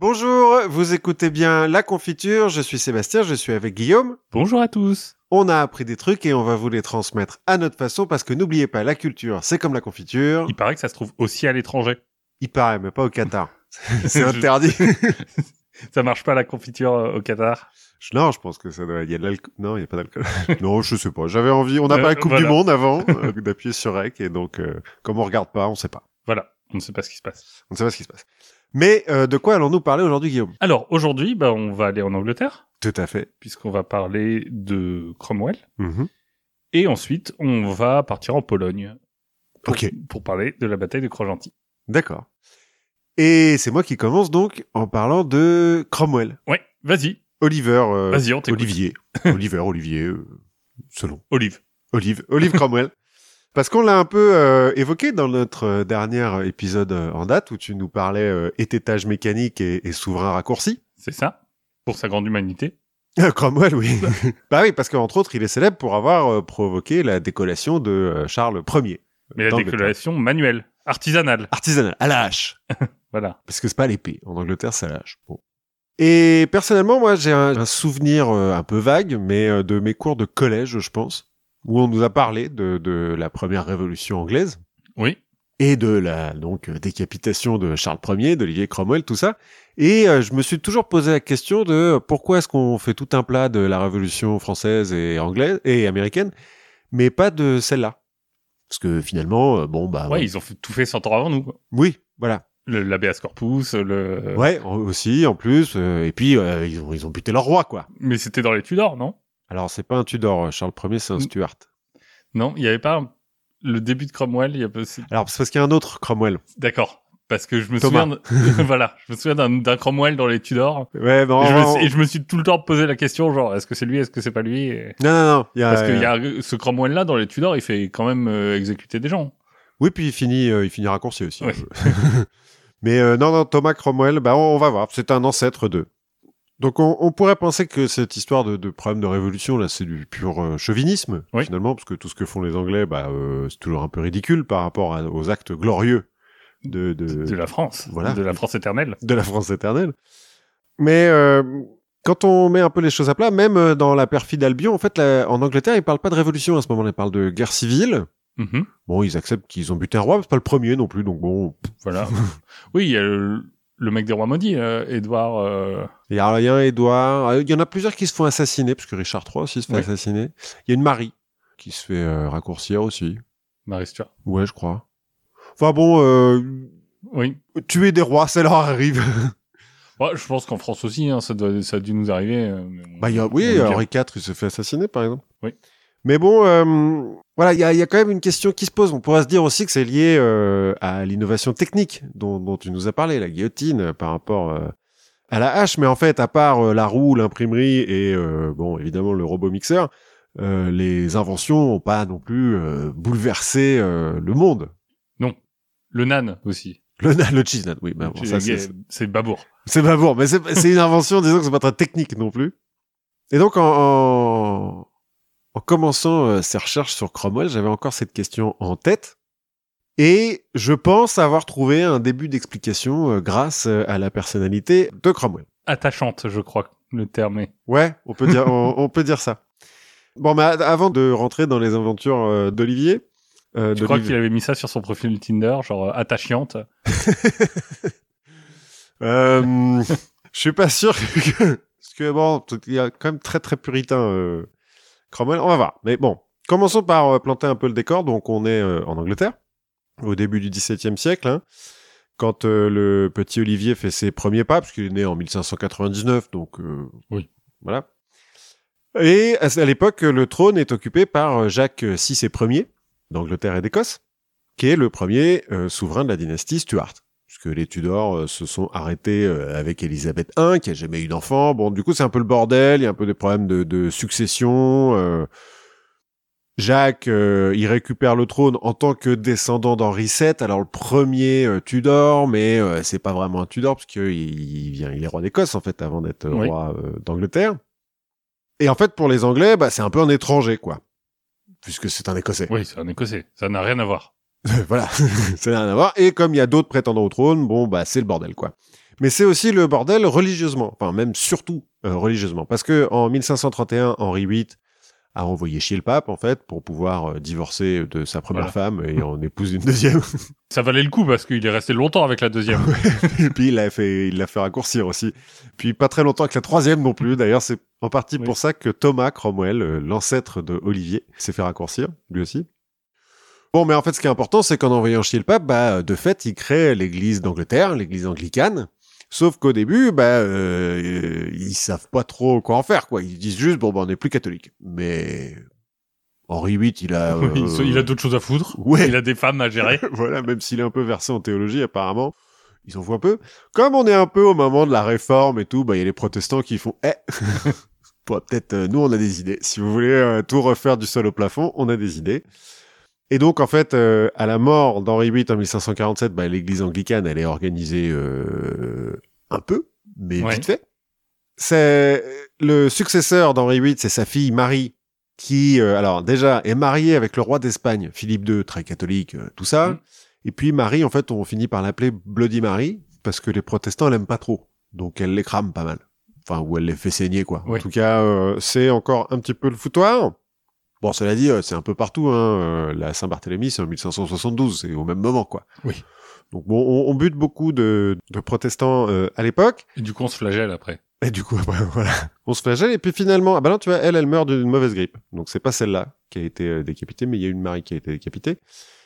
Bonjour, vous écoutez bien La Confiture, je suis Sébastien, je suis avec Guillaume. Bonjour à tous. On a appris des trucs et on va vous les transmettre à notre façon parce que n'oubliez pas, la culture, c'est comme la confiture. Il paraît que ça se trouve aussi à l'étranger. Il paraît, mais pas au Qatar. c'est interdit. ça marche pas la confiture euh, au Qatar? Je- Non, je pense que ça doit. Il y a de l'alcool. Non, il y a pas d'alcool. non, je sais pas. J'avais envie. On n'a Euh, pas la Coupe voilà. du Monde avant euh, d'appuyer sur Rec et donc comme on regarde pas, on sait pas. Voilà, on ne sait pas ce qui se passe. On ne sait pas ce qui se passe. Mais euh, de quoi allons-nous parler aujourd'hui, Guillaume? Alors aujourd'hui, bah, on va aller en Angleterre, Tout à fait. puisqu'on va parler de Cromwell. Mhm. Et ensuite, on va partir en Pologne. Pour, Ok. Pour parler de la bataille de Croix-Gentil. D'accord. Et c'est moi qui commence donc en parlant de Cromwell. Ouais, vas-y, Oliver. euh, vas-y, on. Olivier. Oliver, Olivier, euh, selon. Olive. Olive. Olive Cromwell. Parce qu'on l'a un peu euh, évoqué dans notre euh, dernier épisode euh, en date où tu nous parlais euh, ététage mécanique et, et souverain raccourci. C'est ça Pour sa grande humanité. Cromwell, oui. bah oui, parce qu'entre autres, il est célèbre pour avoir euh, provoqué la décollation de Charles Ier. Mais la décollation manuelle, artisanale. Artisanal, à la hache. Voilà. Parce que c'est pas l'épée. En Angleterre, c'est à la hache. Bon. Et personnellement, moi, j'ai un, un souvenir un peu vague, mais de mes cours de collège, je pense, où on nous a parlé de, de la première révolution anglaise. Oui. et de la donc décapitation de Charles Ier, d'Olivier Cromwell, tout ça. Et euh, je me suis toujours posé la question de pourquoi est-ce qu'on fait tout un plat de la Révolution française et anglaise et américaine, mais pas de celle-là. Parce que finalement, euh, bon bah Ouais, ouais. ils ont fait- tout fait 100 ans avant nous. quoi. oui, voilà. Le- L'habeas corpus, le... Ouais, aussi en plus. euh, et puis ils ont ils ont buté leur roi quoi. Mais c'était dans les Tudors, non? Alors c'est pas un Tudor, euh, Charles Ier, c'est un. Stuart. Non, il n'y avait pas le début de Cromwell. Il y a pas... Alors c'est parce qu'il y a un autre Cromwell. D'accord. Parce que je me Thomas. souviens, de- voilà, je me souviens d'un Cromwell dans les Tudors. Ouais, bon. Et je, me, on- suis- et je me suis tout le temps posé la question, genre, est-ce que c'est lui, est-ce que c'est pas lui Et- Non, non, non. Il y a, Parce qu'il y a ce Cromwell-là dans les Tudors, il fait quand même euh, exécuter des gens. Oui, puis il finit, euh, il finit raccourci aussi. Ouais. Mais euh, non, non, Thomas Cromwell, bah on, on va voir. C'est un ancêtre d'eux. Donc on, on pourrait penser que cette histoire de, de problème de révolution là, c'est du pur euh, chauvinisme Oui. finalement, parce que tout ce que font les Anglais, bah euh, c'est toujours un peu ridicule par rapport à- aux actes glorieux de de, De la France. voilà. De la France éternelle. de la France éternelle. Mais euh, quand on met un peu les choses à plat, même euh, dans la perfide Albion, en fait, la- en Angleterre, ils parlent pas de révolution à ce moment-là, ils parlent de guerre civile. Mhm. Bon, ils acceptent qu'ils ont buté un roi, mais c'est pas le premier non plus, donc bon, Voilà. oui, il y a le, le mec des rois maudits, euh, Édouard. euh, Il y a rien, Édouard. Euh, Il y en a plusieurs qui se font assassiner, parce que Richard III aussi se fait Oui. assassiner. Il y a une Marie qui se fait euh, raccourcir aussi. Marie Stuart. Ouais, je crois. Enfin bon, euh, Oui. tuer des rois, ça leur arrive. Ouais, je pense qu'en France aussi, hein, ça, doit, ça a dû nous arriver. euh, mais on- bah, y a, oui. Henri IV, il se fait assassiner, par exemple. Oui. Mais bon, euh, voilà, il y y a quand même une question qui se pose. On pourrait se dire aussi que c'est lié euh, à l'innovation technique dont, dont tu nous as parlé, la guillotine, euh, par rapport euh, à la hache. Mais en fait, à part euh, la roue, l'imprimerie et, euh, bon, évidemment, le robot mixeur, euh, les inventions n'ont pas non plus euh, bouleversé euh, le monde. Le nan aussi. Le, le cheese nut, oui, bah, bon, ça, c'est- Babour. c'est bon, mais c'est c'est une invention, disons que c'est pas très technique non plus. Et donc, en, en, en commençant euh, ces recherches sur Cromwell, j'avais encore cette question en tête. Et je pense avoir trouvé un début d'explication euh, grâce euh, à la personnalité de Cromwell. Attachante, je crois, le terme est. Ouais, on peut dire, on, on peut dire ça. Bon, mais avant de rentrer dans les aventures d'Olivier, euh, Tu crois qu'il avait mis ça sur son profil Tinder, genre attachante Euh, je suis pas sûr que... Parce que bon, il y a quand même très très puritain euh, Cromwell. On va voir. Mais bon, commençons par euh, planter un peu le décor. Donc on est euh, en Angleterre, au début du XVIIe siècle, hein, quand euh, le petit Olivier fait ses premiers pas, parce qu'il est né en 1599, donc euh, Oui. voilà. Et à l'époque, le trône est occupé par Jacques VI et Ier d'Angleterre et d'Écosse, qui est le premier souverain de la dynastie Stuart puisque les Tudors euh, se sont arrêtés euh, avec Élisabeth I, qui a jamais eu d'enfant. Bon, du coup, c'est un peu le bordel, il y a un peu des problèmes de, de succession. euh. Jacques, euh, il récupère le trône en tant que descendant d'Henri VII, alors le premier euh, Tudor, mais euh, c'est pas vraiment un Tudor, parce qu'il il vient, il est roi d'Écosse, en fait, avant d'être Oui. roi d'Angleterre. Et en fait, pour les Anglais, bah, c'est un peu un étranger, quoi. Puisque c'est un Écossais. Oui, c'est un Écossais. Ça n'a rien à voir. voilà, ça n'a rien à voir. Et comme il y a d'autres prétendants au trône, bon, bah, c'est le bordel, quoi. Mais c'est aussi le bordel religieusement, enfin même surtout euh, religieusement, parce que en 1531, Henri VIII a envoyé chier le pape en fait pour pouvoir euh, divorcer de sa première Voilà. femme et en épouse une deuxième. Ça valait le coup parce qu'il est resté longtemps avec la deuxième. et puis il l'a fait, il l'a fait raccourcir aussi. Puis pas très longtemps avec la troisième non plus. D'ailleurs, c'est en partie Oui. pour ça que Thomas Cromwell, euh, l'ancêtre de Olivier, s'est fait raccourcir lui aussi. Bon, mais en fait, ce qui est important, c'est qu'en envoyant chier le pape, bah, de fait, il crée l'Église d'Angleterre, l'Église anglicane. Sauf qu'au début, bah, euh, euh, ils savent pas trop quoi en faire, quoi. Ils disent juste, bon, bah, on n'est plus catholique. Mais Henri VIII, il a, euh, il a d'autres choses à foutre. Ouais. Il a des femmes à gérer. voilà, même s'il est un peu versé en théologie, apparemment, ils en voient peu. Comme on est un peu au moment de la réforme et tout, bah, il y a les protestants qui font, eh, bon, peut-être, euh, nous, on a des idées. Si vous voulez euh, tout refaire du sol au plafond, on a des idées. Et donc, en fait, euh, à la mort d'Henri VIII en 1547, bah, l'église anglicane, elle est organisée euh, un peu, mais Ouais. vite fait. C'est le successeur d'Henri VIII, c'est sa fille Marie, qui, euh, alors déjà, est mariée avec le roi d'Espagne, Philippe II, très catholique, euh, tout ça. Mhm. Et puis Marie, en fait, on finit par l'appeler Bloody Mary, parce que les protestants l'aiment pas trop. Donc elle les crame pas mal. Enfin, ou elle les fait saigner, quoi. En tout cas, euh, c'est encore un petit peu le foutoir. Bon, cela dit, euh, c'est un peu partout. Hein. euh, La Saint-Barthélemy, c'est en 1572, c'est au même moment, quoi. Oui. Donc bon, on, on bute beaucoup de, de protestants euh, à l'époque. Et du coup, on se flagelle après. Et du coup, après, voilà, on se flagelle. Et puis finalement, ah bah non, tu vois, elle, elle meurt d'une mauvaise grippe. Donc c'est pas celle-là qui a été euh, décapitée, mais il y a une Marie qui a été décapitée.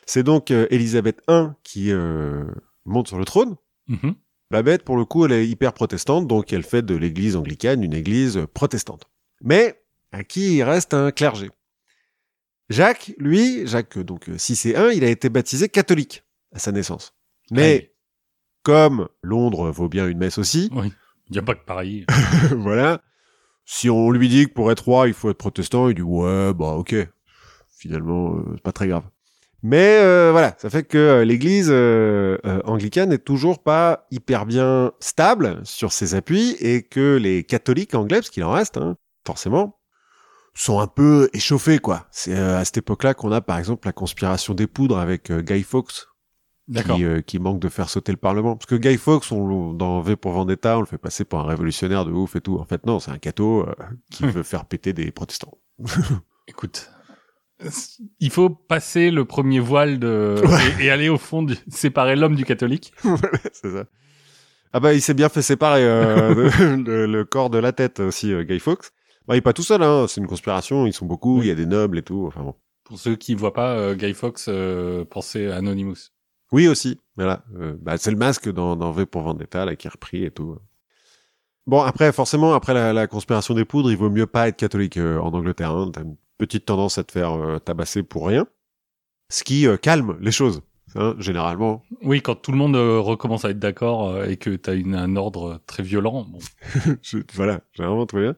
C'est donc euh, Élisabeth I qui euh, monte sur le trône. Mhm. Babette, pour le coup, elle est hyper protestante, donc elle fait de l'église anglicane une église protestante. Mais à qui il reste un clergé Jacques, lui, Jacques euh, donc 6 et 1, il a été baptisé catholique à sa naissance. Mais comme Londres vaut bien une messe aussi, Oui. Il n'y a pas que Paris. voilà. Si on lui dit que pour être roi, il faut être protestant, il dit ouais, bah ok. Finalement, euh, c'est pas très grave. Mais euh, voilà, ça fait que euh, l'Église euh, euh, anglicane n'est toujours pas hyper bien stable sur ses appuis et que les catholiques anglais, parce qu'il en reste, hein, forcément, sont un peu échauffés quoi. C'est euh, à cette époque-là qu'on a par exemple la conspiration des poudres avec euh, Guy Fawkes qui, euh, qui manque de faire sauter le Parlement. Parce que Guy Fawkes, on, dans V pour Vendetta, on le fait passer pour un révolutionnaire de ouf et tout. En fait, non, c'est un catho euh, qui veut faire péter des protestants. Écoute, il faut passer le premier voile de et, et aller au fond, du... séparer l'homme du catholique. c'est ça. Ah bah, il s'est bien fait séparer euh, le corps de la tête aussi, euh, Guy Fawkes. Bah, il est pas tout seul, hein. C'est une conspiration. Ils sont beaucoup. Il y a des nobles et tout. Enfin bon. Pour ceux qui voient pas, euh, Guy Fawkes euh, pensait à Anonymous. Oui aussi, voilà. Euh, bah, c'est le masque dans, dans V pour Vendetta là qui est repris et tout. Bon après forcément après la, la conspiration des poudres, il vaut mieux pas être catholique euh, en Angleterre. Hein. T'as une petite tendance à te faire tabasser pour rien, ce qui calme les choses. Hein, généralement, Oui, quand tout le monde recommence à être d'accord et que tu as une, un ordre très violent. Bon. Je- voilà, généralement très bien.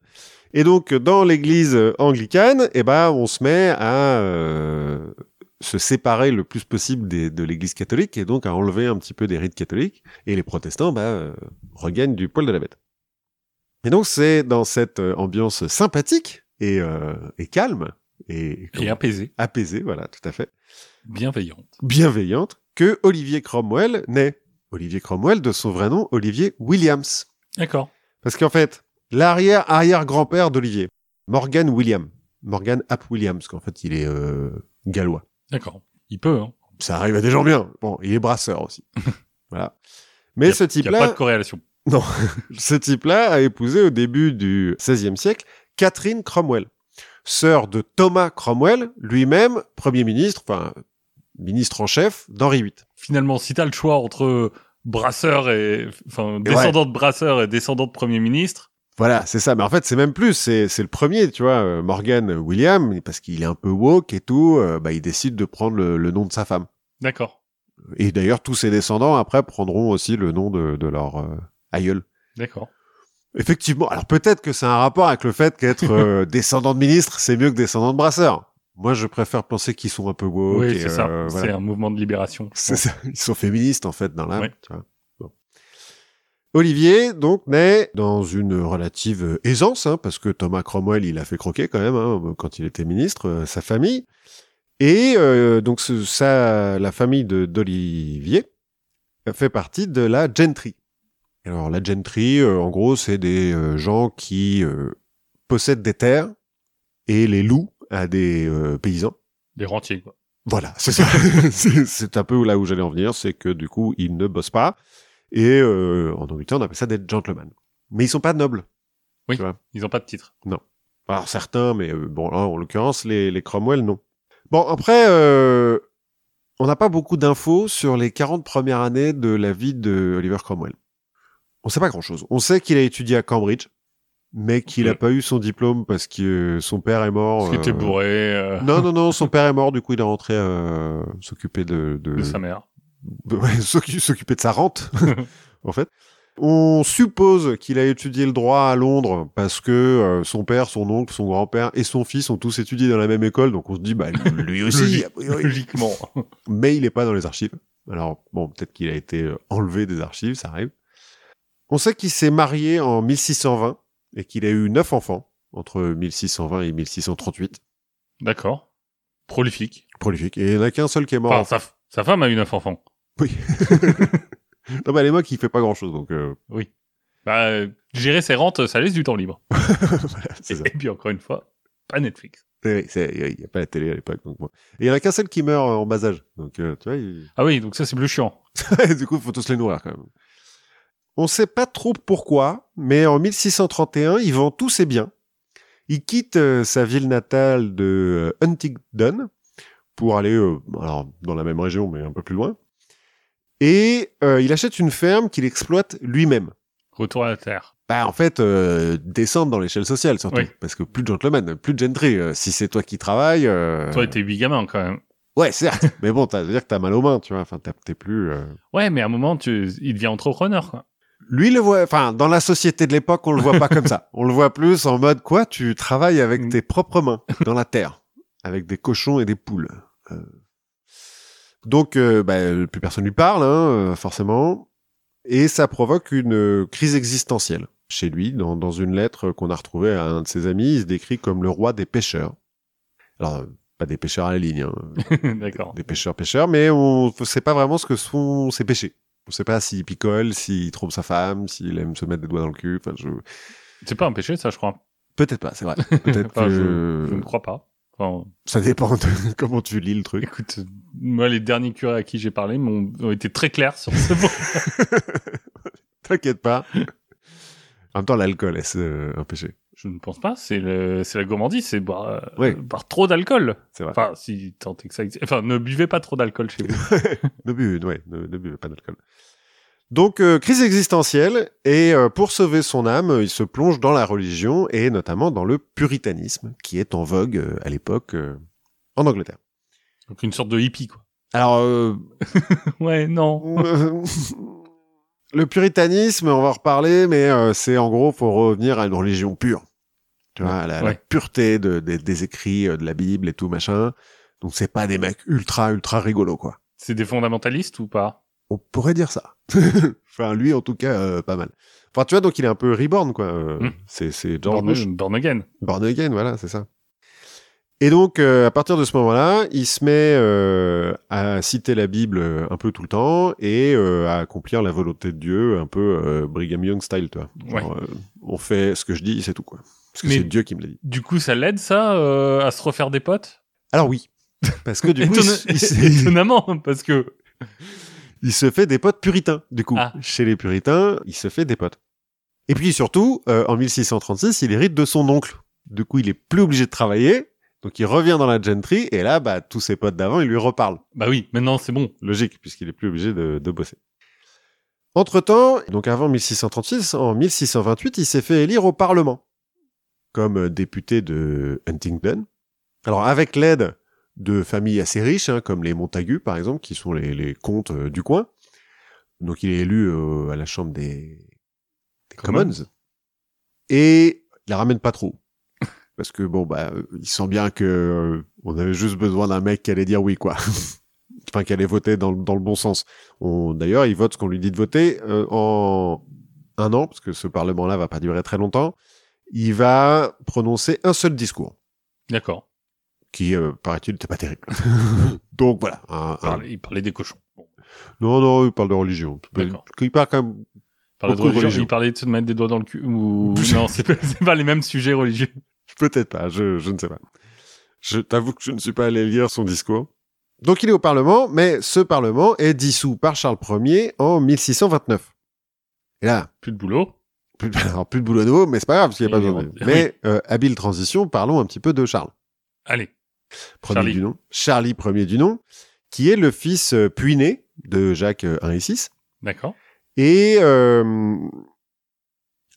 Et donc dans l'Église anglicane, eh ben on se met à euh, se séparer le plus possible des- de l'Église catholique et donc à enlever un petit peu des rites catholiques. Et les protestants, bah, euh, regagnent du poil de la bête. Et donc c'est dans cette euh, ambiance sympathique et, euh, et calme et, Et apaisé, apaisée, voilà, tout à fait, bienveillante. bienveillante, que Olivier Cromwell naît. Olivier Cromwell de son vrai nom, Olivier Williams. D'accord. Parce qu'en fait, l'arrière-arrière-grand-père d'Olivier, Morgan William, Morgan Ap Williams, parce qu'en fait, il est euh, gallois. D'accord. Il peut, hein. Ça arrive à des gens bien. Bon, il est brasseur aussi. voilà. Mais a- ce Il n'y a pas type-là, de corrélation. ce type-là a épousé au début du XVIe siècle Catherine Cromwell, sœur de Thomas Cromwell, lui-même premier ministre, enfin ministre en chef d'Henri VIII. Finalement, si tu as le choix entre brasseur et enfin descendant de brasseur et descendant de premier ministre, Voilà, c'est ça. Mais en fait, c'est même plus. C'est c'est le premier, tu vois, euh, Morgan William, parce qu'il est un peu woke et tout. euh, bah, il décide de prendre le, le nom de sa femme. d'accord. Et d'ailleurs, tous ses descendants après prendront aussi le nom de, de leur euh, aïeul. D'accord. Effectivement. Alors peut-être que c'est un rapport avec le fait qu'être euh, descendant de ministre, c'est mieux que descendant de brasseur. Moi, je préfère penser qu'ils sont un peu woke. oui, c'est ça. euh, voilà. C'est un mouvement de libération. C'est ça. Ils sont féministes en fait dans l'âme. Ouais. tu vois. Olivier donc naît dans une relative aisance, hein, parce que Thomas Cromwell il a fait croquer quand même hein, quand il était ministre, euh, sa famille. Et euh, donc ce- ça, la famille de d'Olivier fait partie de la gentry. Alors la gentry, euh, en gros, c'est des euh, gens qui euh, possèdent des terres et les louent à des euh, paysans. Des rentiers, quoi. Voilà, c'est ça. c'est un peu là où j'allais en venir, c'est que du coup, ils ne bossent pas. Et euh, en Angleterre, on appelle ça des gentlemen. Mais ils sont pas nobles. Oui. Tu vois. Ils ont pas de titre. Alors certains, mais euh, bon, là, en l'occurrence, les, les Cromwell, non. Bon, après, euh, on n'a pas beaucoup d'infos sur les 40 premières années de la vie de Oliver Cromwell. On sait pas grand-chose. On sait qu'il a étudié à Cambridge, mais qu'il a Ok. pas eu son diplôme parce que son père est mort. Parce qu'il était euh, bourré euh, Non, non, non, son père est mort, du coup il est rentré euh, s'occuper de... de... de sa mère. Ouais, s'occu- s'occuper de sa rente, en fait. On suppose qu'il a étudié le droit à Londres parce que euh, son père, son oncle, son grand-père et son fils ont tous étudié dans la même école, donc on se dit, bah lui aussi. Logiquement. mais il est pas dans les archives. Alors bon, peut-être qu'il a été euh, enlevé des archives, ça arrive. On sait qu'il s'est marié en 1620 et qu'il a eu neuf enfants entre 1620 et 1638. D'accord. Prolifique. Prolifique. Et il n'y en a qu'un seul qui est mort. Enfin, sa, sa femme a eu neuf enfants. Oui. non, bah, les mots qui fait pas grand chose, donc, euh, Bah, euh, gérer ses rentes, ça laisse du temps libre. voilà, Et, ça. et puis encore une fois, pas Netflix. Oui, c'est- Il n'y a pas la télé à l'époque, donc bon. Et il y en a qu'un seul qui meurt en bas âge. Donc, euh, tu vois, il- Ah oui, donc ça c'est plus chiant. du coup, il faut tous les nourrir, quand même. On sait pas trop pourquoi, mais en 1631, il vend tous ses biens. Il quitte euh, sa ville natale de euh, Huntingdon pour aller euh, alors, dans la même région, mais un peu plus loin. Et euh, il achète une ferme qu'il exploite lui-même. Retour à la Terre. Bah en fait, euh, descendre dans l'échelle sociale surtout, Oui. parce que plus de gentlemen, plus de gentry. euh, si c'est toi qui travailles, Toi, t'es huit gamins quand même. ouais certes, mais bon, t'as dire que t'as mal aux mains, tu vois. Enfin, t'es plus. Ouais, mais à un moment, tu, il devient entrepreneur, quoi. Lui le voit, enfin dans la société de l'époque, on le voit pas comme ça. On le voit plus en mode quoi, tu travailles avec Mm. tes propres mains dans la terre, avec des cochons et des poules. Donc, euh, bah, plus personne lui parle, hein, euh, forcément, et ça provoque une euh, crise existentielle chez lui. Dans, dans une lettre qu'on a retrouvée à un de ses amis, il se décrit comme le roi des pêcheurs. Alors, pas des pêcheurs à la ligne, hein, D'accord. des pêcheurs pêcheurs, mais on ne sait pas vraiment ce que sont ces péchés. On sait pas s'il picole, s'il trompe sa femme, s'il aime se mettre des doigts dans le cul. Enfin, je... C'est pas un péché, ça, je crois. peut-être pas, c'est vrai. Peut-être Enfin, que je, je ne crois pas. Enfin, ça dépend de comment tu lis le truc. écoute, moi, les derniers curés à qui j'ai parlé m'ont ont été très clairs sur ce point. T'inquiète pas. En même temps, l'alcool, est-ce euh, un péché Je ne pense pas. C'est le, c'est la gourmandise, c'est boire, euh, Oui. boire trop d'alcool. C'est vrai. Enfin, si tant que ça existe. Enfin, ne buvez pas trop d'alcool chez vous. Ne buvez, ouais, ne, ne buvez pas d'alcool. Donc, euh, crise existentielle, et euh, pour sauver son âme, il se plonge dans la religion, et notamment dans le puritanisme, qui est en vogue euh, à l'époque euh, en Angleterre. Donc une sorte de hippie, quoi. Alors, euh, Ouais, non. Le puritanisme, on va en reparler, mais euh, c'est en gros pour revenir à une religion pure. Tu vois, à la, la Ouais. pureté de, des- des écrits de la Bible et tout machin. Donc c'est pas des mecs ultra ultra rigolos quoi. C'est des fondamentalistes ou pas? On pourrait dire ça. enfin lui en tout cas euh, pas mal. Enfin tu vois donc il est un peu reborn quoi. Euh, Hmm. C'est c'est George born, again. Born again, voilà, c'est ça. Et donc, euh, à partir de ce moment-là, il se met euh, à citer la Bible un peu tout le temps et euh, à accomplir la volonté de Dieu, un peu euh, Brigham Young style, tu vois. Genre, euh, on fait ce que je dis, c'est tout, quoi. Parce que c'est Dieu qui me l'a dit. Du coup, ça l'aide, ça, euh, à se refaire des potes? Alors oui, parce que du coup, il, il Étonnamment, parce que... il se fait des potes puritains, du coup. Ah. Chez les puritains, il se fait des potes. Et puis surtout, euh, en 1636, il hérite de son oncle. Du coup, il est plus obligé de travailler. Donc il revient dans la gentry et là, bah, tous ses potes d'avant, ils lui reparlent. Bah oui, maintenant c'est bon. Logique, puisqu'il est plus obligé de, de bosser. Entre-temps, donc avant 1636, en 1628, il s'est fait élire au Parlement comme euh, député de Huntingdon. Alors avec l'aide de familles assez riches, hein, comme les Montagu par exemple, qui sont les, les comtes euh, du coin. Donc il est élu euh, à la Chambre des, des Commons. Commons. Et il la ramène pas trop. Parce que bon, bah, il sent bien que euh, on avait juste besoin d'un mec qui allait dire oui, quoi. enfin, qui allait voter dans, le- dans le bon sens. D'ailleurs, il vote ce qu'on lui dit de voter euh, en un an, parce que ce parlement-là va pas durer très longtemps. Il va prononcer un seul discours, D'accord. Qui, euh, paraît-il, n'était pas terrible. Donc voilà. un- Il un- parlait, il parlait des cochons. Bon. Non, non, il parle de religion. Il parle quand même Parlait de religion. Il parlait de se mettre des doigts dans le cul ou non, c'est pas, pas les mêmes sujets religieux. Peut-être pas, je, je ne sais pas. Je t'avoue que je ne suis pas allé lire son discours. Donc il est au Parlement, mais ce Parlement est dissous par Charles Ier en 1629. Et là, Plus de boulot. plus, de- alors, plus de boulot nouveau, mais c'est pas grave, parce qu'il n'y a pas besoin de... oui. Mais, euh, habile transition, parlons un petit peu de Charles. Allez. Premier Charlie. du nom. Charlie Ier du nom, qui est le fils euh, puis né de Jacques I et VI. D'accord. Et euh,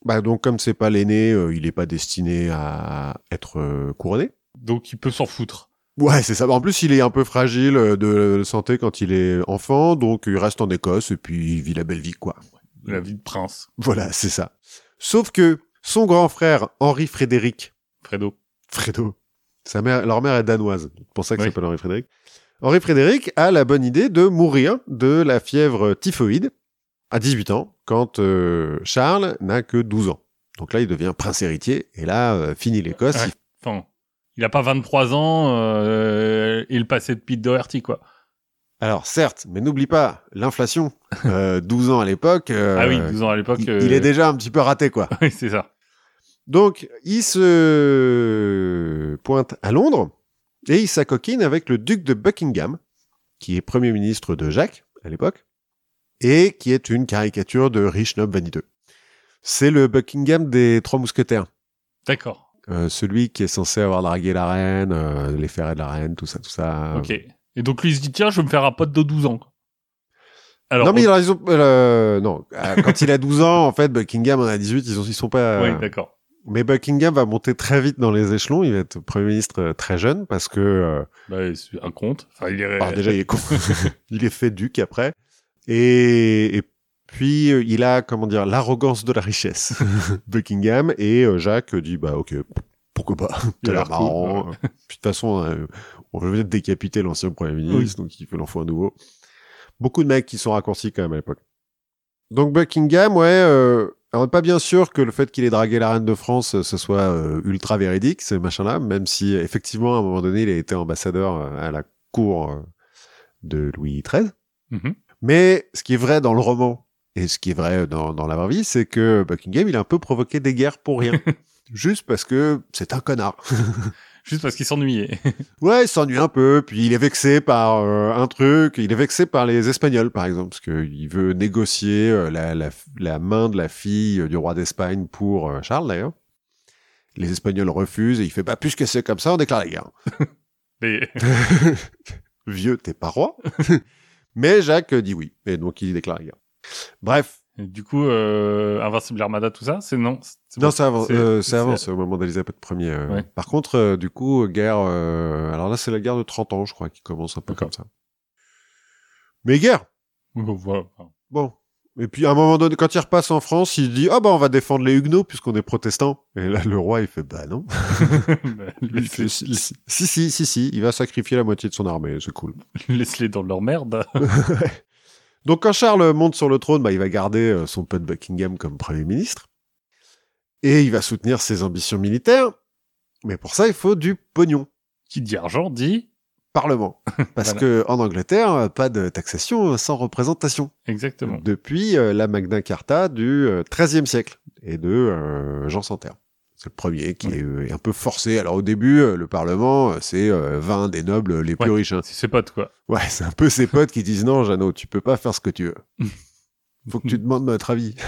bah donc comme c'est pas l'aîné, euh, il est pas destiné à être euh, couronné. Donc il peut s'en foutre. Ouais, c'est ça. En plus, il est un peu fragile de santé quand il est enfant, donc il reste en Écosse et puis il vit la belle vie, quoi. La vie de prince. Voilà, c'est ça. Sauf que son grand frère Henri Frédéric, Fredo. Fredo, sa mère, leur mère est danoise, c'est pour ça qu'il Oui. s'appelle Henri Frédéric. Henri Frédéric a la bonne idée de mourir de la fièvre typhoïde à 18 ans, quand euh, Charles n'a que 12 ans. Donc là, il devient prince héritier, et là, euh, fini l'Écosse. Ouais. Enfin, il a pas 23 ans euh, et le passé de Pete Doherty, quoi. Alors certes, mais n'oublie pas l'inflation. Euh, 12 ans à l'époque. euh, ah oui, 12 ans à l'époque. il, euh, il est déjà un petit peu raté quoi. Oui, c'est ça. Donc il se pointe à Londres et il s'acoquine avec le duc de Buckingham, qui est premier ministre de Jacques à l'époque et qui est une caricature de riche noble vaniteux. C'est le Buckingham des trois mousquetaires. D'accord. Euh, celui qui est censé avoir dragué la reine, euh, les ferrets de la reine, tout ça, tout ça. Ok. Et donc lui il se dit tiens, je vais me faire un pote de 12 ans. Alors, non, mais ont, euh, non, euh, quand il a 12 ans, en fait, Buckingham en a 18, ils, ont, ils sont pas. oui, d'accord. Mais Buckingham va monter très vite dans les échelons. Il va être premier ministre euh, très jeune parce que, euh, Bah, c'est un compte. Enfin, il est. alors déjà, il est con. il est fait duc après. Et, et puis, euh, il a, comment dire, l'arrogance de la richesse, Buckingham. Et euh, Jacques dit, bah, ok, pourquoi pas? T'as l'air marrant. cool, Puis, de toute façon, euh, on de décapiter l'ancien premier ministre, donc il l'en faut un nouveau. Beaucoup de mecs qui sont raccourcis quand même à l'époque. Donc Buckingham, ouais, euh, alors, pas bien sûr que le fait qu'il ait dragué la reine de France, euh, ce soit euh, ultra véridique, ce machin-là, même si effectivement, à un moment donné, il a été ambassadeur euh, à la cour de Louis XIII. Mhm. Mais ce qui est vrai dans le roman, et ce qui est vrai dans, dans la vraie vie, c'est que Buckingham, il a un peu provoqué des guerres pour rien. Juste parce que c'est un connard. Juste parce qu'il s'ennuyait. Ouais, il s'ennuie un peu, puis il est vexé par euh, un truc, il est vexé par les Espagnols, par exemple, parce qu'il veut négocier euh, la, la, la main de la fille euh, du roi d'Espagne pour euh, Charles, d'ailleurs. Les Espagnols refusent, et il fait, bah, puisque c'est comme ça, on déclare la guerre. Mais Vieux, t'es pas roi. Mais Jacques dit oui, et donc il déclare la guerre. Bref. Du coup, euh, Invincible Armada, tout ça, c'est non. Non, avant, c'est- euh, c'est c'est- avant, c'est au moment d'Elisabeth Ier. euh. Ouais. Par contre, euh, du coup, guerre, euh, alors là, c'est la guerre de 30 ans, je crois, qui commence un peu comme ça. Mais guerre! Bon, voilà. Bon. Et puis à un moment donné, quand il repasse en France, il dit ah bah on va défendre les Huguenots puisqu'on est protestants. Et là le roi il fait bah non. Bah, Il fait, Laisse-les si, si si si si si, il va sacrifier la moitié de son armée, c'est cool. laisse-les dans leur merde. Donc quand Charles monte sur le trône, bah il va garder euh, son pote Buckingham comme premier ministre et il va soutenir ses ambitions militaires. Mais pour ça il faut du pognon, Qui dit argent dit parlement, parce Voilà. que en Angleterre euh, pas de taxation sans représentation. exactement. depuis euh, la Magna Carta du euh, XIIIe siècle et de euh, Jean Santerre. C'est le premier qui Ouais. est euh, un peu forcé. Alors au début, euh, le Parlement, euh, c'est euh, 20 des nobles les plus Ouais. riches. hein. C'est ses potes, quoi. Ouais, c'est un peu ses potes qui disent non, Jeannot, tu peux pas faire ce que tu veux. Faut que tu demandes notre avis.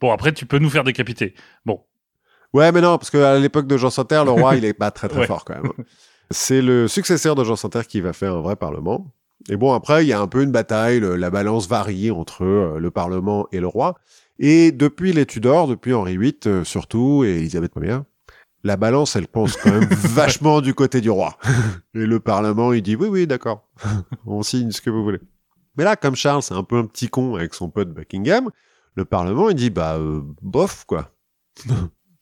Bon, après, tu peux nous faire décapiter. Bon, Ouais, mais non, parce qu'à l'époque de Jean Santerre, le roi, il est pas très très Ouais. fort quand même. C'est le successeur de Jean Santerre qui va faire un vrai parlement. Et bon, après, il y a un peu une bataille, le- la balance varie entre euh, le parlement et le roi. Et depuis les Tudors, depuis Henri VIII euh, surtout, et Elisabeth Ier, la balance, elle pense quand même vachement du côté du roi. Et le parlement, il dit oui, oui, d'accord, on signe ce que vous voulez. Mais là, comme Charles, c'est un peu un petit con avec son pote Buckingham, le parlement, il dit bah, euh, bof, quoi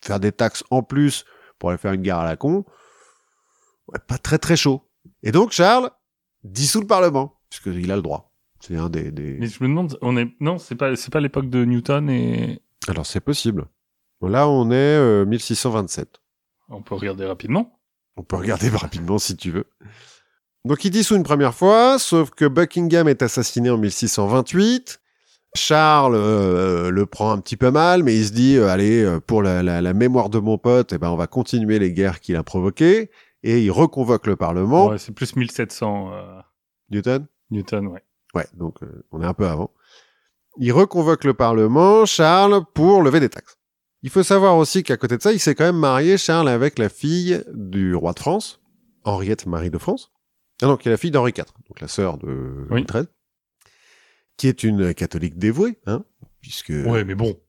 faire des taxes en plus pour aller faire une guerre à la con, ouais, pas très très chaud. Et donc Charles dissout le Parlement, puisqu'il a le droit. C'est un des... des... mais je me demande, on est, non, c'est pas, c'est pas l'époque de Newton et Alors c'est possible. Là on est euh, 1627. on peut regarder rapidement. On peut regarder rapidement si tu veux. Donc il dissout une première fois, sauf que Buckingham est assassiné en 1628. Charles euh, le prend un petit peu mal, mais il se dit, euh, allez, euh, pour la, la- la mémoire de mon pote, eh ben, on va continuer les guerres qu'il a provoquées. Et il reconvoque le Parlement. Ouais, c'est plus 1700 euh, Newton? Newton, ouais. Ouais, donc euh, on est un peu avant. Il reconvoque le Parlement, Charles, pour lever des taxes. Il faut savoir aussi qu'à côté de ça, il s'est quand même marié, Charles, avec la fille du roi de France, Henriette Marie de France. Ah non, qui est la fille d'Henri IV, donc la sœur de Louis Oui. XIII, qui est une catholique dévouée, hein, puisque... Ouais, mais bon.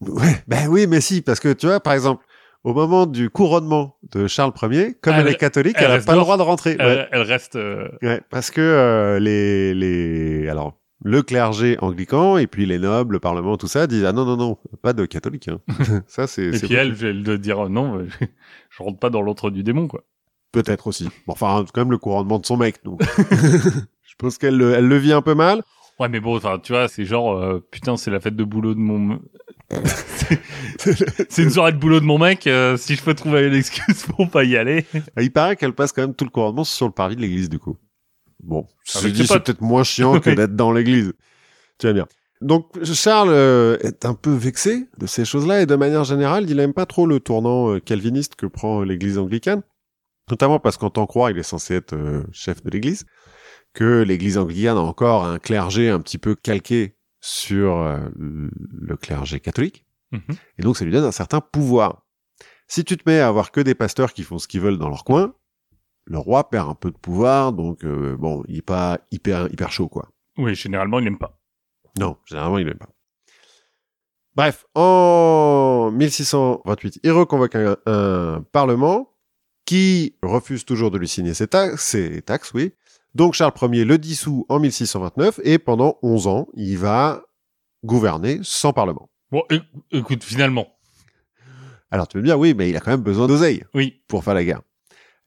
Ouais, ben oui, mais si, parce que tu vois, par exemple, au moment du couronnement de Charles Ier, comme elle, Elle- est catholique, elle n'a pas le droit de rentrer. Ouais. Elle, reste. euh, Ouais, parce que euh, les les alors le clergé anglican et puis les nobles, le parlement, tout ça disent ah non non non pas de catholique. Hein. ça c'est Et puis elle, elle de dire euh, non, je rentre pas dans l'autre du démon, quoi. peut-être aussi. Bon, enfin c'est quand même le couronnement de son mec donc. Je pense qu'elle le, elle le vit un peu mal. Ouais, mais bon, enfin, tu vois, c'est genre, euh, putain, c'est la fête de boulot de mon. c'est une soirée de boulot de mon mec. euh, si je peux trouver une excuse pour pas y aller. Il paraît qu'elle passe quand même tout le couronnement sur le parvis de l'église du coup. Bon, je dis ses c'est peut-être moins chiant que d'être dans l'église. Tu vas bien. Donc Charles euh, est un peu vexé de ces choses-là et de manière générale, il aime pas trop le tournant euh, calviniste que prend l'église anglicane, notamment parce qu'en tant que roi, il est censé être euh, chef de l'église, que l'église anglicane a encore un clergé un petit peu calqué sur euh, le clergé catholique. Mhm. Et donc, ça lui donne un certain pouvoir. Si tu te mets à avoir que des pasteurs qui font ce qu'ils veulent dans leur coin, le roi perd un peu de pouvoir, donc euh, bon, il est pas hyper hyper chaud, quoi. Oui, généralement, il aime pas. Non, généralement, il l'aime pas. Bref, en 1628, il reconvoque un, un parlement qui refuse toujours de lui signer ses, taxes, ses taxes, oui. Donc Charles Ier le dissout en 1629 et pendant 11 ans, il va gouverner sans parlement. Bon, éc- écoute, finalement, Alors tu veux me dire, oui, mais il a quand même besoin d'oseille. oui. pour faire la guerre.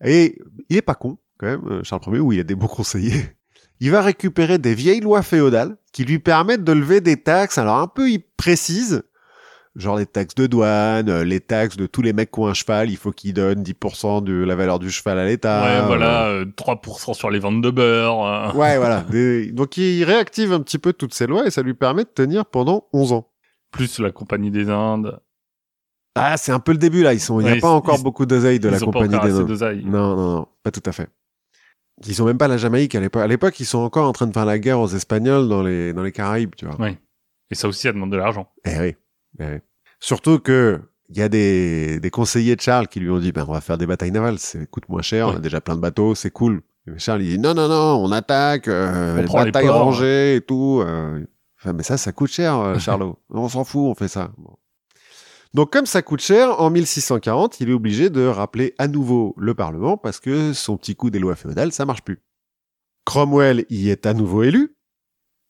Et il est pas con, quand même, euh, Charles Ier, où il a des bons conseillers. Il va récupérer des vieilles lois féodales qui lui permettent de lever des taxes, alors un peu précises, genre les taxes de douane, euh, les taxes de tous les mecs qui ont un cheval, il faut qu'ils donnent 10% de la valeur du cheval à l'État. ouais, euh, voilà, euh, 3% sur les ventes de beurre. euh. Ouais, voilà. Des- Donc il réactive un petit peu toutes ces lois et ça lui permet de tenir pendant 11 ans. Plus la Compagnie des Indes. Ah, c'est un peu le début là, ils sont, il n'y a Ouais, pas encore ils- beaucoup d'oseille de Ils la pas compagnie des Indes. Non, non, non, pas tout à fait. Ils ont même pas la Jamaïque à l'époque. À l'époque, ils sont encore en train de faire la guerre aux Espagnols dans les, dans les Caraïbes, tu vois. Ouais. Et ça aussi, ça demande de l'argent. Eh oui. eh oui. Surtout que, il y a des, des conseillers de Charles qui lui ont dit, ben, on va faire des batailles navales, ça coûte moins cher, on a déjà plein de bateaux, c'est cool. Et Charles, il dit, non, non, non, on attaque, euh, On les prend les batailles ports. rangées et tout. euh. Enfin, mais ça, ça coûte cher, euh, Charlot. on s'en fout, on fait ça. Bon. Donc, comme ça coûte cher, en 1640, il est obligé de rappeler à nouveau le Parlement parce que son petit coup des lois féodales, ça marche plus. Cromwell y est à nouveau élu,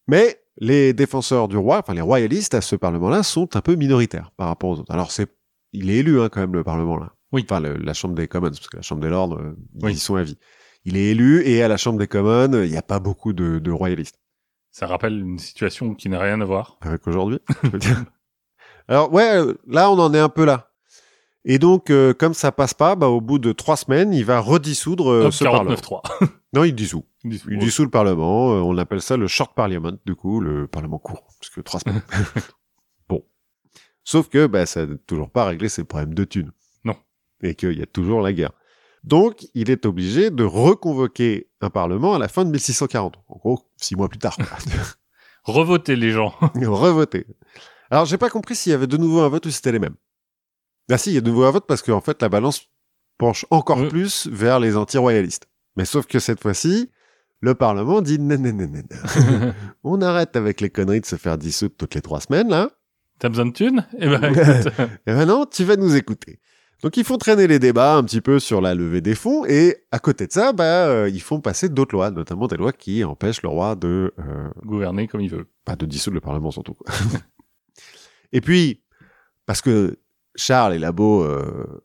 mais les défenseurs du roi, enfin les royalistes à ce Parlement-là, sont un peu minoritaires par rapport aux autres. Alors c'est, il est élu hein, quand même le Parlement là. Oui. Enfin le- la Chambre des Commons, parce que la Chambre des Lords, euh, ils Oui. sont à vie. Il est élu et à la Chambre des Commons, il n'y a pas beaucoup de, de royalistes. Ça rappelle une situation qui n'a rien à voir. Avec aujourd'hui, je veux dire. Alors ouais, euh, là on en est un peu là. Et donc, euh, comme ça passe pas, bah, au bout de trois semaines, il va redissoudre euh, ce Parlement. 49-3. Non, il dissout. Il dissout le Parlement. euh, on appelle ça le short parliament, du coup, le Parlement court, parce que trois semaines. bon. Sauf que bah, ça n'a toujours pas réglé ses problèmes de thunes. Non. Et qu'il y a toujours la guerre. Donc, il est obligé de reconvoquer un Parlement à la fin de 1640. En gros, six mois plus tard. quoi. Revotez les gens. Revoter. Alors, j'ai pas compris s'il y avait de nouveau un vote ou si c'était les mêmes. Ah si, il y a de nouveau un vote parce qu'en fait, la balance penche encore Oui. plus vers les anti-royalistes. Mais sauf que cette fois-ci, le Parlement dit non, non, non, non, non. On arrête avec les conneries de se faire dissoudre toutes les trois semaines, là. T'as besoin de thunes? Eh ben, écoute. Et maintenant, tu vas nous écouter. Donc, ils font traîner les débats un petit peu sur la levée des fonds, et à côté de ça, bah, euh, ils font passer d'autres lois, notamment des lois qui empêchent le roi de, euh, Gouverner comme il veut. pas de dissoudre le Parlement surtout. et puis, parce que Charles et Labo euh,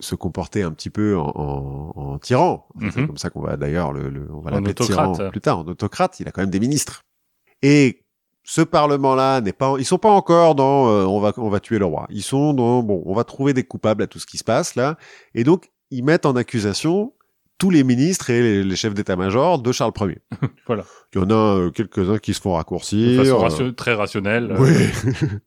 se comportaient un petit peu en, en- en tyran, Enfin, c'est Mhm. comme ça qu'on va d'ailleurs le, le- on va l'appeler tyran plus tard, en autocrate, il a quand même des ministres. Et ce Parlement-là n'est pas, ils sont pas encore dans, euh, on va, on va tuer le roi. Ils sont dans, bon, on va trouver des coupables à tout ce qui se passe là, et donc ils mettent en accusation tous les ministres et les, les chefs d'état-major de Charles Ier. Voilà. Il y en a euh, quelques-uns qui se font De raccourcir. façon euh, très rationnelle. Oui.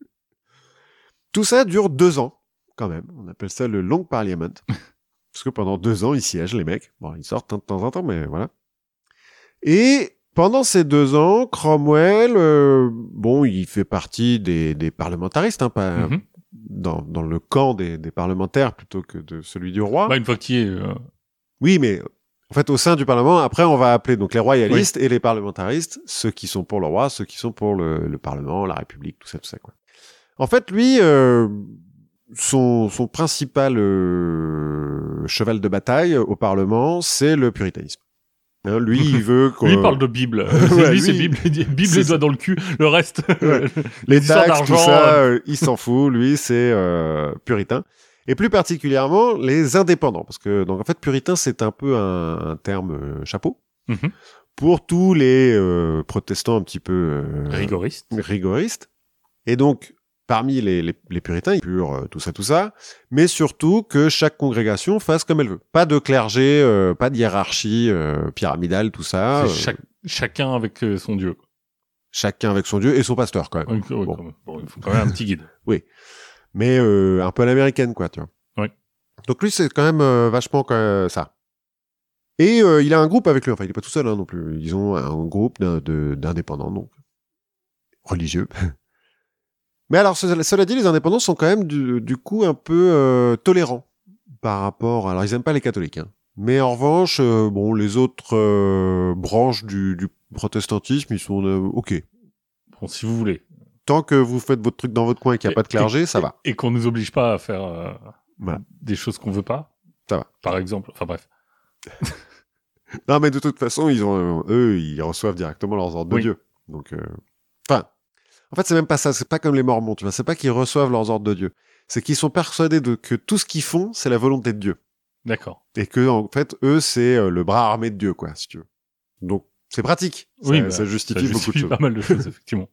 Tout ça dure deux ans, quand même. On appelle ça le Long Parliament. Parce que pendant deux ans, ils siègent, les mecs. Bon, ils sortent de temps en temps, mais voilà. Et pendant ces deux ans, Cromwell, euh, bon, il fait partie des, des parlementaristes, hein, pas Mhm. dans, dans le camp des, des parlementaires plutôt que de celui du roi. Bah, une fois qu'il est, euh, Oui, mais en fait, au sein du Parlement, après, on va appeler donc les royalistes et les parlementaristes, ceux qui sont pour le roi, ceux qui sont pour le, le Parlement, la République, tout ça, tout ça, quoi. En fait, lui, euh, son, son principal euh, cheval de bataille au Parlement, c'est le puritanisme. Hein, lui, il veut lui il parle de Bible. Ouais, lui, c'est Bible, Bible les doigts dans le cul. Le reste, Ouais. les taxes, tout ça, euh, il s'en fout. Lui, c'est euh, puritain. Et plus particulièrement les indépendants, parce que donc en fait puritain c'est un peu un, un terme euh, chapeau Mhm. pour tous les euh, protestants un petit peu euh, rigoriste. rigoristes. Et donc parmi les, les, les puritains, ils purent euh, tout ça, tout ça, mais surtout que chaque congrégation fasse comme elle veut. Pas de clergé, euh, pas de hiérarchie euh, pyramidale, tout ça. Chaque- chacun avec son dieu. Chacun avec son dieu et son pasteur quand même. Ouais, Bon. quand même. Bon, il faut quand même un petit guide. mais euh, un peu à l'américaine, quoi, tu vois. Ouais. Donc lui, c'est quand même vachement ça. Et euh, il a un groupe avec lui, enfin, il est pas tout seul hein, non plus. Ils ont un groupe d'indépendants, donc religieux. mais alors, cela, dit, les indépendants sont quand même du, du coup un peu euh, tolérants par rapport. Alors, ils aiment pas les catholiques, hein. Mais en revanche, euh, bon, les autres euh, branches du, du protestantisme, ils sont ok. Bon, si vous voulez. Tant que vous faites votre truc dans votre coin et qu'il n'y a Et- pas de clergé, et- ça va. Et qu'on nous oblige pas à faire Voilà. des choses qu'on veut pas. Ça va. Par exemple. Enfin bref. Non, mais de toute façon, ils ont, eux, ils reçoivent directement leurs ordres Oui. de Dieu. Donc, enfin, en fait, c'est même pas ça. C'est pas comme les Mormons, tu vois. C'est pas qu'ils reçoivent leurs ordres de Dieu. C'est qu'ils sont persuadés de que tout ce qu'ils font, c'est la volonté de Dieu. D'accord. Et que, en fait, eux, c'est euh, le bras armé de Dieu, quoi, si tu veux. Donc, c'est pratique. Oui, ça, bah, ça justifie Ça beaucoup de choses. pas mal de choses, effectivement.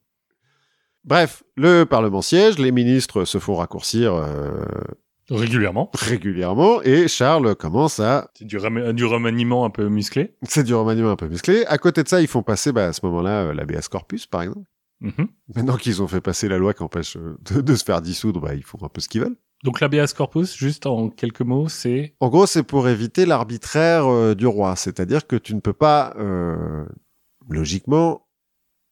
Bref, le Parlement siège, les ministres se font raccourcir euh, Régulièrement. régulièrement, et Charles commence à C'est du remaniement un peu musclé. C'est du remaniement un peu musclé. À côté de ça, ils font passer, bah, à ce moment-là, euh, l'ABS corpus, par exemple. Mhm. Maintenant qu'ils ont fait passer la loi qui empêche euh, de, de se faire dissoudre, bah, ils font un peu ce qu'ils veulent. Donc l'habeas corpus, juste en quelques mots, c'est En gros, c'est pour éviter l'arbitraire euh, du roi. C'est-à-dire que tu ne peux pas, euh, logiquement,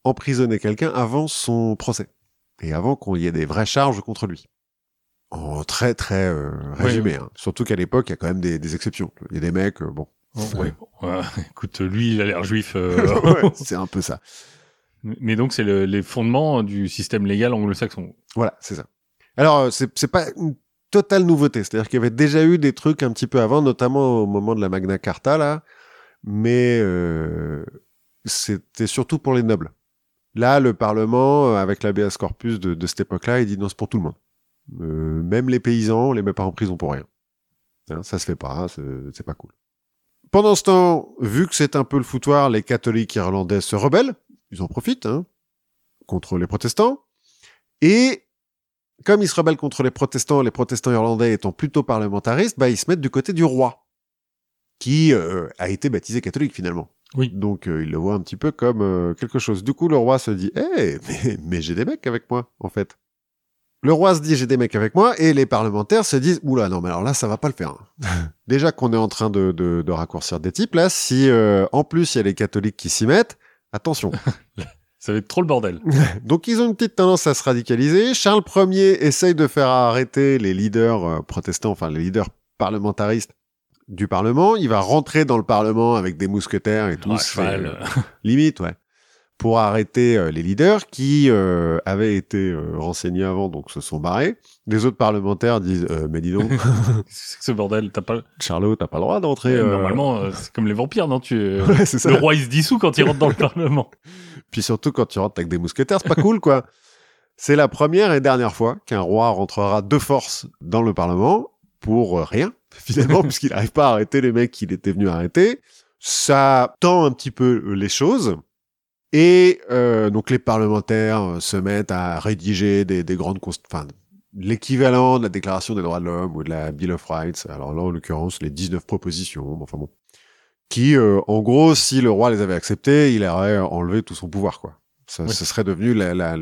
emprisonner quelqu'un avant son procès. Et avant qu'il y ait des vraies charges contre lui. En très, très euh, résumé. hein. Surtout qu'à l'époque, il y a quand même des, des exceptions. Il y a des mecs, euh, bon. Ouais, bon, euh, écoute, lui, il a l'air juif. Ouais, c'est un peu ça. Mais donc, c'est le- les fondements du système légal anglo-saxon. Voilà, c'est ça. Alors, euh, c'est c'est pas une totale nouveauté. C'est-à-dire qu'il y avait déjà eu des trucs un petit peu avant, notamment au moment de la Magna Carta, là. Mais euh, c'était surtout pour les nobles. Là, le Parlement, euh, avec l'habeas corpus de, de cette époque-là, il dit non, c'est pour tout le monde. Euh, même les paysans, on les met pas en prison pour rien. Hein, ça se fait pas, hein, c'est c'est pas cool. Pendant ce temps, vu que c'est un peu le foutoir, les catholiques irlandais se rebellent. Ils en profitent, hein, contre les protestants. Et comme ils se rebellent contre les protestants, les protestants irlandais étant plutôt parlementaristes, bah, ils se mettent du côté du roi, qui euh, a été baptisé catholique finalement. Oui. Donc euh, ils le voient un petit peu comme euh, quelque chose. Du coup, le roi se dit, eh, mais, mais j'ai des mecs avec moi, en fait. Le roi se dit, j'ai des mecs avec moi, et les parlementaires se disent, oula, non, mais alors là, ça va pas le faire. hein. Déjà qu'on est en train de, de, de raccourcir des types, là, si euh, en plus il y a les catholiques qui s'y mettent, attention. Ça va être trop le bordel. Donc ils ont une petite tendance à se radicaliser. Charles Ier essaye de faire arrêter les leaders euh, protestants, enfin les leaders parlementaristes du Parlement. Il va rentrer dans le Parlement avec des mousquetaires et tout. Ah, euh, euh, limite, ouais. Pour arrêter euh, les leaders qui euh, avaient été euh, renseignés avant, donc se sont barrés. Les autres parlementaires disent euh, mais dis donc, c'est ce bordel T'as pas Charlot, t'as pas le droit d'entrer. Euh, Normalement, euh, c'est comme les vampires, non Tu Ouais, c'est ça. le roi il se dissout quand il rentre dans le parlement. Puis surtout quand tu rentres avec des mousquetaires, c'est pas cool, quoi. C'est la première et dernière fois qu'un roi rentrera de force dans le Parlement pour rien, finalement, puisqu'il n'arrive pas à arrêter les mecs qu'il était venu arrêter. Ça tend un petit peu les choses. Et euh, donc les parlementaires euh, se mettent à rédiger des, des grandes... Enfin, l'équivalent de la Déclaration des droits de l'homme ou de la Bill of Rights. Alors là, en l'occurrence, les 19 propositions. Enfin bon. qui, euh, en gros, si le roi les avait acceptés, il aurait enlevé tout son pouvoir, quoi. Ça, Oui. Ce serait devenu la, la-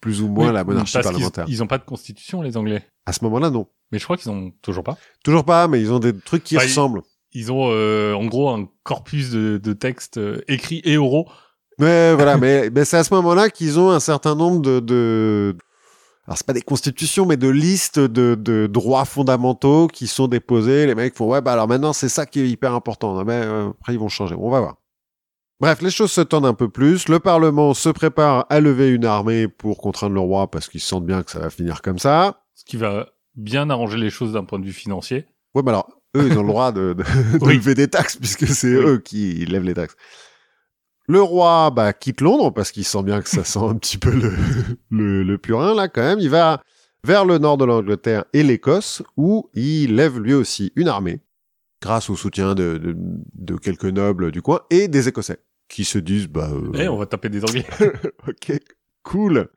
plus ou moins Oui, la monarchie parce parlementaire. Ils ont pas de constitution, les Anglais. À ce moment-là, non. Mais je crois qu'ils ont toujours pas. Toujours pas, mais ils ont des trucs qui ils- ressemblent. Ils ont euh, en gros un corpus de, de textes euh, écrits et oraux. Ouais, voilà, mais, mais c'est à ce moment-là qu'ils ont un certain nombre de, de... alors c'est pas des constitutions, mais de listes de, de droits fondamentaux qui sont déposés. Les mecs font ouais, bah alors maintenant c'est ça qui est hyper important. Non, mais euh, après ils vont changer. On va voir. Bref, les choses se tendent un peu plus. Le Parlement se prépare à lever une armée pour contraindre le roi parce qu'ils sentent bien que ça va finir comme ça. Ce qui va bien arranger les choses d'un point de vue financier. Ouais, mais alors eux, ils ont le droit de, de, de Oui. lever des taxes puisque c'est Oui. eux qui lèvent les taxes. Le roi bah, quitte Londres parce qu'il sent bien que ça sent un petit peu le, le, le purin là quand même. Il va vers le nord de l'Angleterre et l'Écosse où il lève lui aussi une armée grâce au soutien de, de, de quelques nobles du coin et des Écossais qui se disent bah euh, Eh, on va taper des Anglais. ok cool.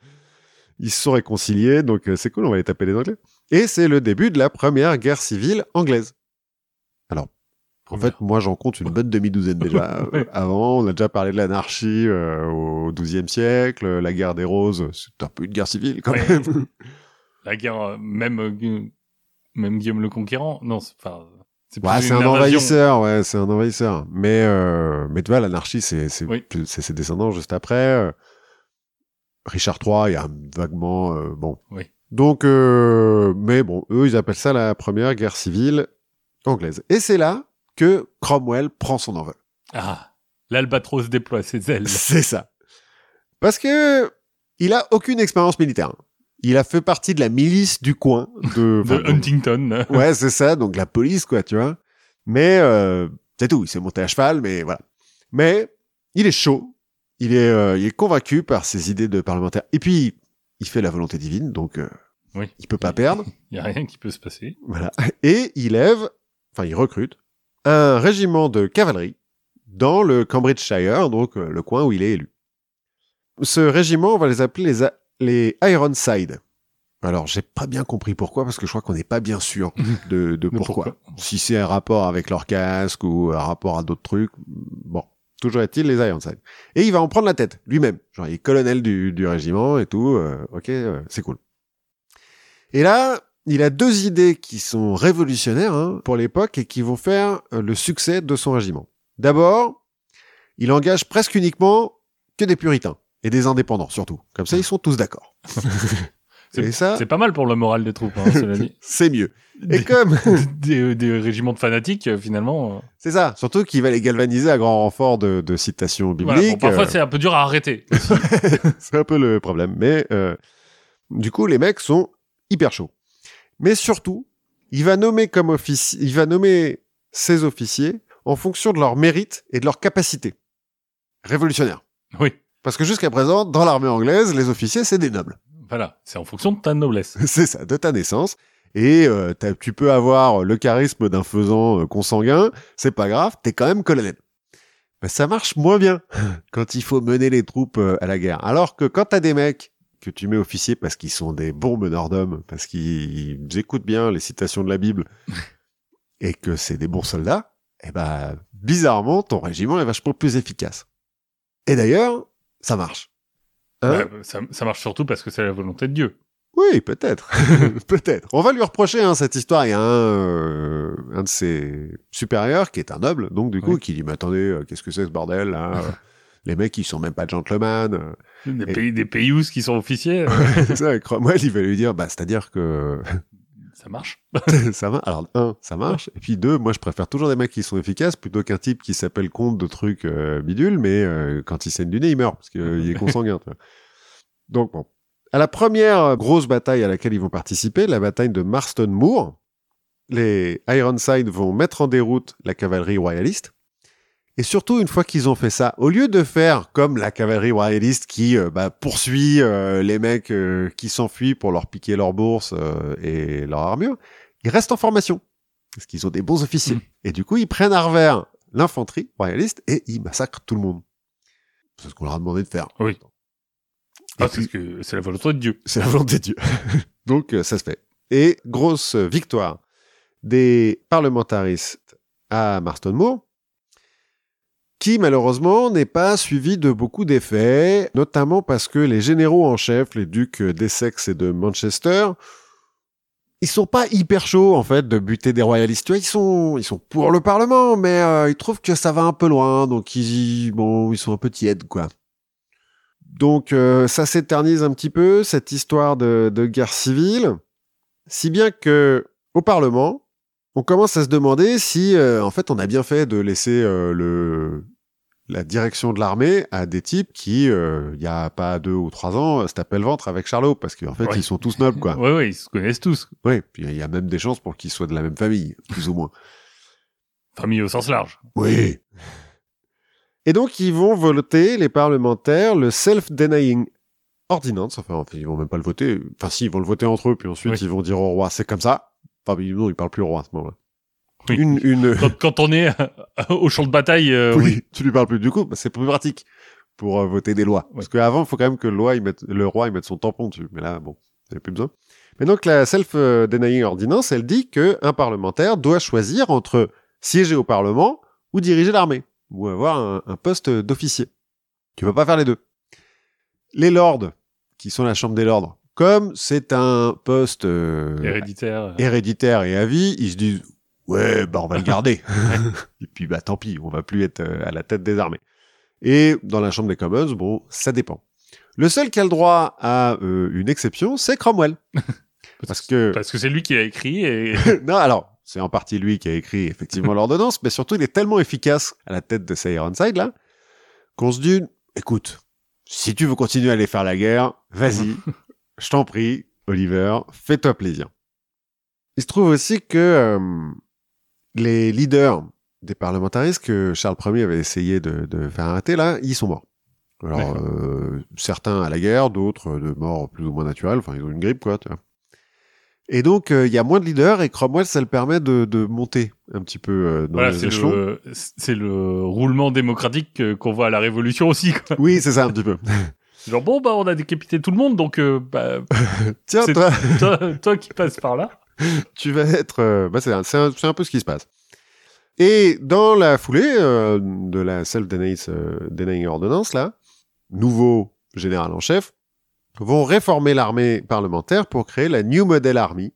Ils se sont réconciliés donc euh, c'est cool on va les taper les Anglais. Et c'est le début de la première guerre civile anglaise. En fait, moi, j'en compte une bonne demi-douzaine déjà. Ouais. Euh, Avant, on a déjà parlé de l'anarchie euh, au XIIe siècle, la guerre des roses, c'est un peu une guerre civile quand Ouais. même. La guerre, euh, même euh, même Guillaume le Conquérant. Non, c'est enfin. C'est Ouais, un envahisseur, ouais, c'est un envahisseur. Mais, euh, mais tu vois, l'anarchie, c'est, Oui. ses descendants juste après. Richard III, il y a vaguement, euh, bon. Oui. Donc, euh, mais bon, eux, ils appellent ça la première guerre civile anglaise. Et c'est là que Cromwell prend son envol. Ah, l'albatros déploie ses ailes. C'est ça. Parce que il a aucune expérience militaire. Il a fait partie de la milice du coin de, De Huntington. Ouais, c'est ça, donc la police, quoi, tu vois. Mais euh, c'est tout, il s'est monté à cheval, mais voilà. Mais il est chaud, il est, euh, il est convaincu par ses idées de parlementaire. Et puis, il fait la volonté divine, donc euh, Oui. il peut pas perdre. Il y a rien qui peut se passer. Voilà. Et il lève, enfin, il recrute un régiment de cavalerie dans le Cambridgeshire, donc euh, le coin où il est élu. Ce régiment, on va les appeler les, les Ironside. Alors, j'ai pas bien compris pourquoi, parce que je crois qu'on n'est pas bien sûr de, de pourquoi. pourquoi. Si c'est un rapport avec leur casque ou un rapport à d'autres trucs, bon. Toujours est-il les Ironside. Et il va en prendre la tête, lui-même. Genre, il est colonel du, du régiment et tout. euh, ok, euh, c'est cool. Et là, il a deux idées qui sont révolutionnaires hein, pour l'époque et qui vont faire euh, le succès de son régiment. D'abord, il engage presque uniquement que des puritains et des indépendants surtout. Comme ça, ils sont tous d'accord. et ça, C'est pas mal pour le moral des troupes, hein, cela dit. c'est mieux. Et Des, comme des, des régiments de fanatiques, euh, finalement. euh, c'est ça, surtout qu'il va les galvaniser à grand renfort de, de citations voilà, bibliques. bon, parfois, euh, c'est un peu dur à arrêter. c'est un peu le problème. Mais euh, du coup, les mecs sont hyper chauds. Mais surtout, il va nommer comme officier, il va nommer ses officiers en fonction de leur mérite et de leur capacité. Révolutionnaire. oui, Parce que jusqu'à présent, dans l'armée anglaise, les officiers, c'est des nobles. voilà. C'est en fonction de ta noblesse. c'est ça, de ta naissance. Et euh, tu peux avoir le charisme d'un faisan euh, consanguin, c'est pas grave, t'es quand même colonel. Ben, ça marche moins bien quand il faut mener les troupes euh, à la guerre. Alors que quand t'as des mecs que tu mets officiers parce qu'ils sont des bons meneurs d'hommes, parce qu'ils écoutent bien les citations de la Bible, et que c'est des bons soldats, eh ben, bizarrement, ton régiment est vachement plus efficace. Et d'ailleurs, ça marche. Hein Ouais, ça, ça marche surtout parce que c'est la volonté de Dieu. oui, peut-être. peut-être. On va lui reprocher hein, cette histoire. Il y a un, euh, un de ses supérieurs qui est un noble, donc du coup, Oui. qui dit, mais attendez, euh, qu'est-ce que c'est ce bordel là Euh, Les mecs, ils sont même pas gentlemen. euh. Des Et- pays, des pays qui sont officiers, C'est ça, Cromwell, il va lui dire, bah, c'est-à-dire que ça marche. ça va. Alors, un, ça marche. Et puis deux, moi, je préfère toujours des mecs qui sont efficaces plutôt qu'un type qui s'appelle comte de trucs euh, bidules, mais euh, quand il saigne du nez, il meurt parce qu'il est consanguin. tu vois. Donc bon. À la première grosse bataille à laquelle ils vont participer, la bataille de Marston Moor, les Ironside vont mettre en déroute la cavalerie royaliste. Et surtout, une fois qu'ils ont fait ça, au lieu de faire comme la cavalerie royaliste qui euh, bah, poursuit euh, les mecs euh, qui s'enfuient pour leur piquer leur bourse euh, et leur armure, ils restent en formation. Parce qu'ils ont des bons officiers. Mm. Et du coup, ils prennent à revers l'infanterie royaliste et ils massacrent tout le monde. C'est ce qu'on leur a demandé de faire. Oui. Ah, c'est la volonté de Dieu. c'est la volonté de Dieu. Donc, euh, ça se fait. Et grosse victoire des parlementaristes à Marston Moor. Qui malheureusement n'est pas suivi de beaucoup d'effets, notamment parce que les généraux en chef, les ducs d'Essex et de Manchester, ils sont pas hyper chauds en fait de buter des royalistes. Tu vois, ils sont ils sont pour le Parlement, mais euh, ils trouvent que ça va un peu loin, donc ils bon ils sont un peu tièdes quoi. Donc euh, ça s'éternise un petit peu cette histoire de, guerre civile, si bien que au Parlement, on commence à se demander si euh, en fait on a bien fait de laisser le la direction de l'armée à des types qui, euh, il y a pas deux ou trois ans, se tapaient le ventre avec Charlot, parce qu'en fait, Ouais. ils sont tous nobles, quoi. Oui, oui, ils se connaissent tous. Oui, puis il y a même des chances pour qu'ils soient de la même famille, plus ou moins. Famille au sens large. Oui. Et donc, ils vont voter, les parlementaires, le self-denying ordinance. Enfin, ils vont même pas le voter. Enfin, si, ils vont le voter entre eux, puis ensuite, Oui. ils vont dire au roi, c'est comme ça. Enfin, non, ils parlent plus au roi à ce moment-là. Oui. Une, une, Quand, quand on est au champ de bataille, euh, oui, oui. tu lui parles plus. Du coup, bah, c'est plus pratique pour euh, voter des lois. Parce qu'avant, il faut quand même que le, loi, il mette, le roi il mette son tampon dessus. Mais là, bon, il n'y a plus besoin. Mais donc, la self-denying ordinance, elle dit que un parlementaire doit choisir entre siéger au Parlement ou diriger l'armée, ou avoir un, un poste d'officier. Tu peux pas faire les deux. Les lords, qui sont la chambre des lords, comme c'est un poste euh, héréditaire. héréditaire et à vie, ils se disent ouais bah on va le garder. et puis bah tant pis, on va plus être euh, à la tête des armées. Et dans la Chambre des Commons, bon, ça dépend. Le seul qui a le droit à euh, une exception, c'est Cromwell. Parce que Parce que c'est lui qui l'a écrit et non, alors c'est en partie lui qui a écrit effectivement l'ordonnance, mais surtout il est tellement efficace à la tête de ces Ironside là qu'on se dit écoute, si tu veux continuer à aller faire la guerre, vas-y, je t'en prie, Oliver, fais-toi plaisir. Il se trouve aussi que euh, les leaders des parlementaristes que Charles Ier avait essayé de, de faire arrêter là, ils sont morts. Alors euh, certains à la guerre, d'autres de morts plus ou moins naturelles, enfin ils ont une grippe quoi. Tu vois. Et donc euh, il y a moins de leaders et Cromwell ça le permet de, de monter un petit peu euh, dans voilà, les c'est échelons. le, c'est le roulement démocratique euh, qu'on voit à la Révolution aussi. Quoi. Oui c'est ça un petit peu. Genre bon bah on a décapité tout le monde donc euh, bah, Tiens toi, toi, toi qui passes par là. tu vas être, euh, bah, c'est un, peu ce qui se passe. Et dans la foulée euh, de la self-denying euh, ordonnance, là, nouveau général en chef, vont réformer l'armée parlementaire pour créer la New Model Army,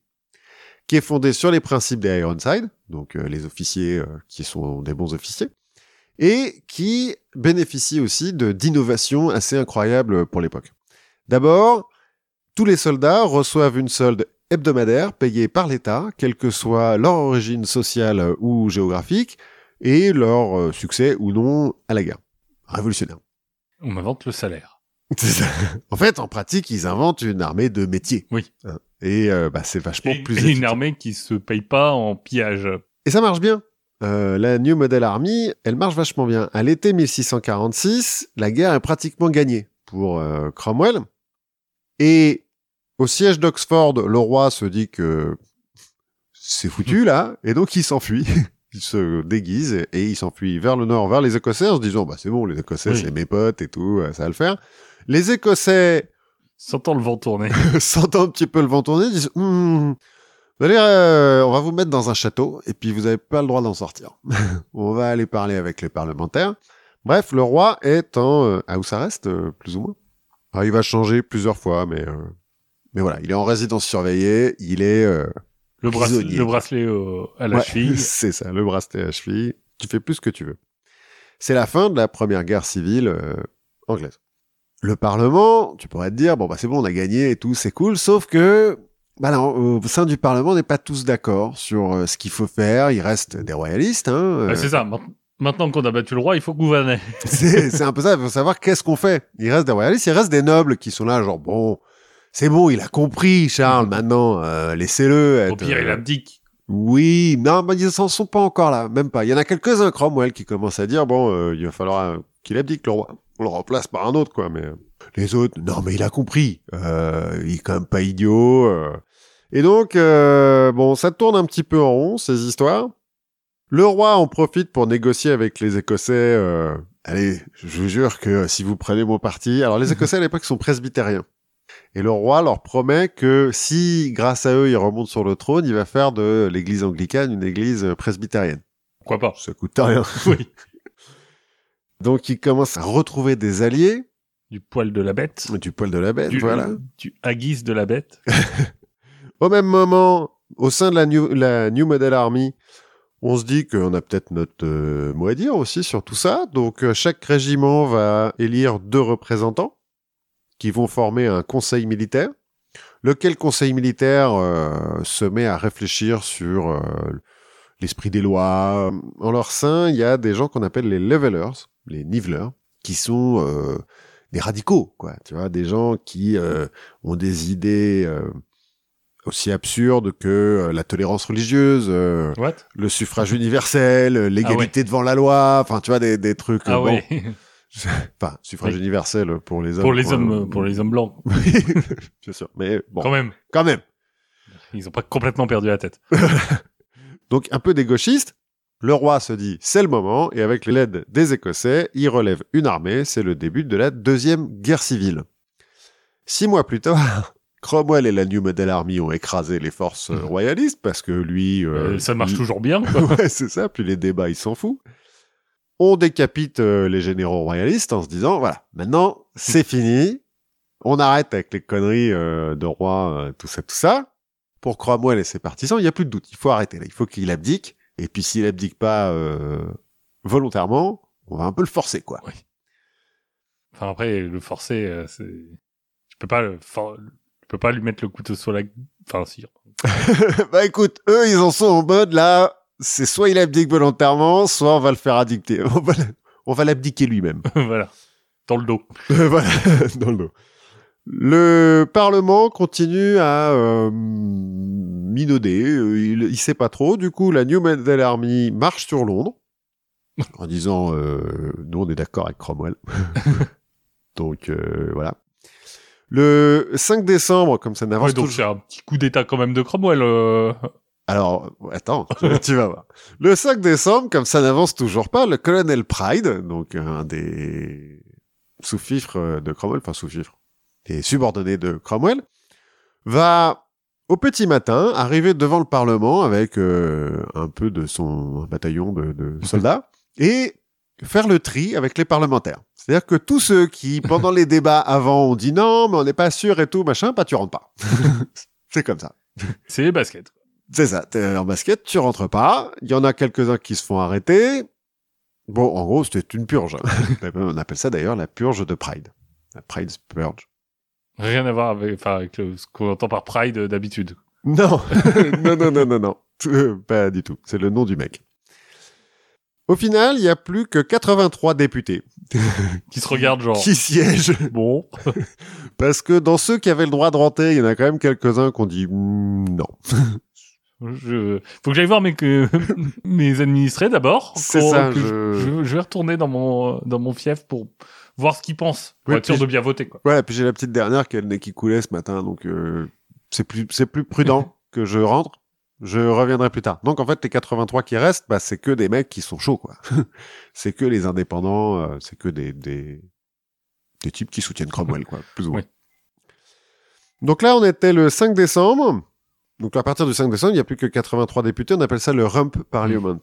qui est fondée sur les principes des Ironside, donc euh, les officiers qui sont des bons officiers, et qui bénéficie aussi d'innovations assez incroyables pour l'époque. D'abord, tous les soldats reçoivent une solde hebdomadaire payée par l'État, quelle que soit leur origine sociale ou géographique, et leur euh, succès ou non à la guerre. Révolutionnaire. On m'invente le salaire. Ça. en fait, en pratique, ils inventent une armée de métiers. Oui. Hein. Et euh, bah, c'est vachement Et, plus et une armée qui se paye pas en pillage. Et ça marche bien. Euh, la New Model Army, elle marche vachement bien. À l'été 1646, la guerre est pratiquement gagnée pour euh, Cromwell. Et au siège d'Oxford, le roi se dit que c'est foutu là, et donc il s'enfuit. il se déguise et il s'enfuit vers le nord, vers les Écossais, en se disant bah c'est bon, les Écossais Oui. c'est mes potes et tout, euh, ça va le faire. Les Écossais Sentant le vent tourner. sentant un petit peu le vent tourner, disent Hmm, vous allez, euh, on va vous mettre dans un château et puis vous n'avez pas le droit d'en sortir. on va aller parler avec les parlementaires. Bref, le roi est en euh, house arrest, euh, plus ou moins? Alors, il va changer plusieurs fois, mais euh, mais voilà, il est en résidence surveillée, il est euh, Le, brace- le bracelet au- à la ouais, cheville. c'est ça, le bracelet à cheville. Tu fais plus ce que tu veux. C'est la fin de la première guerre civile euh, anglaise. Le Parlement, tu pourrais te dire, bon bah c'est bon, on a gagné et tout, c'est cool, sauf que bah non, au sein du Parlement, on n'est pas tous d'accord sur euh, ce qu'il faut faire. Il reste des royalistes, hein. euh, Ouais, c'est ça. Maint- Maintenant qu'on a battu le roi, il faut gouverner. c'est c'est un peu ça. Il faut savoir qu'est-ce qu'on fait. Il reste des royalistes, il reste des nobles qui sont là, genre bon, c'est bon, il a compris, Charles. Maintenant, euh, laissez-le. Au pire, il euh, abdique. Oui, non, mais ils s'en sont pas encore là, même pas. Il y en a quelques-uns, Cromwell, qui commencent à dire, bon, euh, il va falloir euh, qu'il abdique le roi. On le remplace par un autre, quoi, mais les autres, non, mais il a compris. Il est quand même pas idiot. Et donc, bon, ça tourne un petit peu en rond, ces histoires. Le roi en profite pour négocier avec les Écossais. euh, allez, je vous jure que si vous prenez mon parti... Alors, les Écossais, à l'époque, sont presbytériens. Et le roi leur promet que si, grâce à eux, il remonte sur le trône, il va faire de l'église anglicane une église presbytérienne. Pourquoi pas Ça coûte rien. Oui. Donc il commence à retrouver des alliés, Du poil de la bête. du poil de la bête, Du, voilà. du haggis de la bête. Au même moment, au sein de la New, la New Model Army, on se dit qu'on a peut-être notre euh, mot à dire aussi sur tout ça. Donc euh, chaque régiment va élire deux représentants qui vont former un conseil militaire. Lequel conseil militaire euh, se met à réfléchir sur euh, l'esprit des lois? En leur sein, il y a des gens qu'on appelle les levelers, les niveleurs, qui sont euh, des radicaux, quoi. Tu vois, des gens qui euh, ont des idées euh, aussi absurdes que euh, la tolérance religieuse, euh, le suffrage universel, euh, l'égalité devant la loi, enfin, tu vois, des, des trucs. Ah bon, ouais. Enfin, suffrage Oui. universel pour les hommes. pour les quoi. hommes, pour les hommes blancs. Oui, bien sûr. Mais bon, Quand même. quand même. Ils ont pas complètement perdu la tête. Donc un peu des gauchistes. Le roi se dit c'est le moment et avec l'aide des Écossais, il relève une armée. C'est le début de la deuxième guerre civile. Six mois plus tard, Cromwell et la New Model Army ont écrasé les forces royalistes parce que lui, euh, Euh, ça marche il- toujours bien. ouais, c'est ça. Puis les débats, il s'en fout. On décapite euh, les généraux royalistes en se disant voilà, maintenant c'est fini. On arrête avec les conneries euh, de roi, euh, tout ça, tout ça. Pour Cromwell et ses partisans, il n'y a plus de doute. Il faut arrêter là. Il faut qu'il abdique. Et puis s'il abdique pas euh, volontairement, on va un peu le forcer, quoi. Enfin après, le forcer, euh, c'est. Tu peux pas le for- Tu peux pas lui mettre le couteau sur la. Enfin si. bah écoute, eux, ils en sont en mode là. C'est soit il abdique volontairement, soit on va le faire addicter. On va, l'abdiquer lui-même. voilà. Dans le dos. voilà, dans le dos. Le Parlement continue à euh, minauder, euh, il, il sait pas trop. Du coup, la New Model Army marche sur Londres en disant euh, nous on est d'accord avec Cromwell. Donc euh, voilà. Le 5 décembre, comme ça n'avance Ouais, donc toujours. c'est un petit coup d'état quand même de Cromwell. Alors, attends, tu- tu vas voir. Le 5 décembre, comme ça n'avance toujours pas, le colonel Pride, donc un des sous-fifres de Cromwell, enfin sous-fifres, des subordonnés de Cromwell, va au petit matin arriver devant le Parlement avec euh, un peu de son bataillon de, de soldats et faire le tri avec les parlementaires. C'est-à-dire que tous ceux qui, pendant les débats avant, ont dit non, mais on n'est pas sûr et tout, machin, bah tu rentres pas. C'est comme ça. C'est les baskets. C'est ça, t'es en basket, tu rentres pas. Il y en a quelques-uns qui se font arrêter. Bon, en gros, c'était une purge. On appelle ça d'ailleurs la purge de Pride. La Pride's Purge. Rien à voir avec, enfin, avec le- ce qu'on entend par Pride d'habitude. Non, non, non, non, non, non. Euh, Pas du tout. C'est le nom du mec. Au final, il y a plus que 83 députés Qui se regardent genre. qui siègent. Bon. Parce que dans ceux qui avaient le droit de rentrer, il y en a quand même quelques-uns qui ont dit Hmm, non. Je... Faut que j'aille voir mes, que... mes administrés d'abord. C'est ça, je- je... je vais retourner dans mon, dans mon fief pour voir ce qu'ils pensent. Pour Oui, être sûr de bien voter, quoi. Voilà, puis j'ai la petite dernière qui a le nez qui coulait ce matin, donc euh, c'est plus prudent que je rentre. Je reviendrai plus tard. Donc en fait, les 83 qui restent, bah c'est que des mecs qui sont chauds, quoi. c'est que les indépendants, euh, c'est que des, des des types qui soutiennent Cromwell, quoi, plus ou moins. Oui. Donc là, on était le 5 décembre. Donc à partir du 5 décembre, il n'y a plus que 83 députés. On appelle ça le Rump Parliament,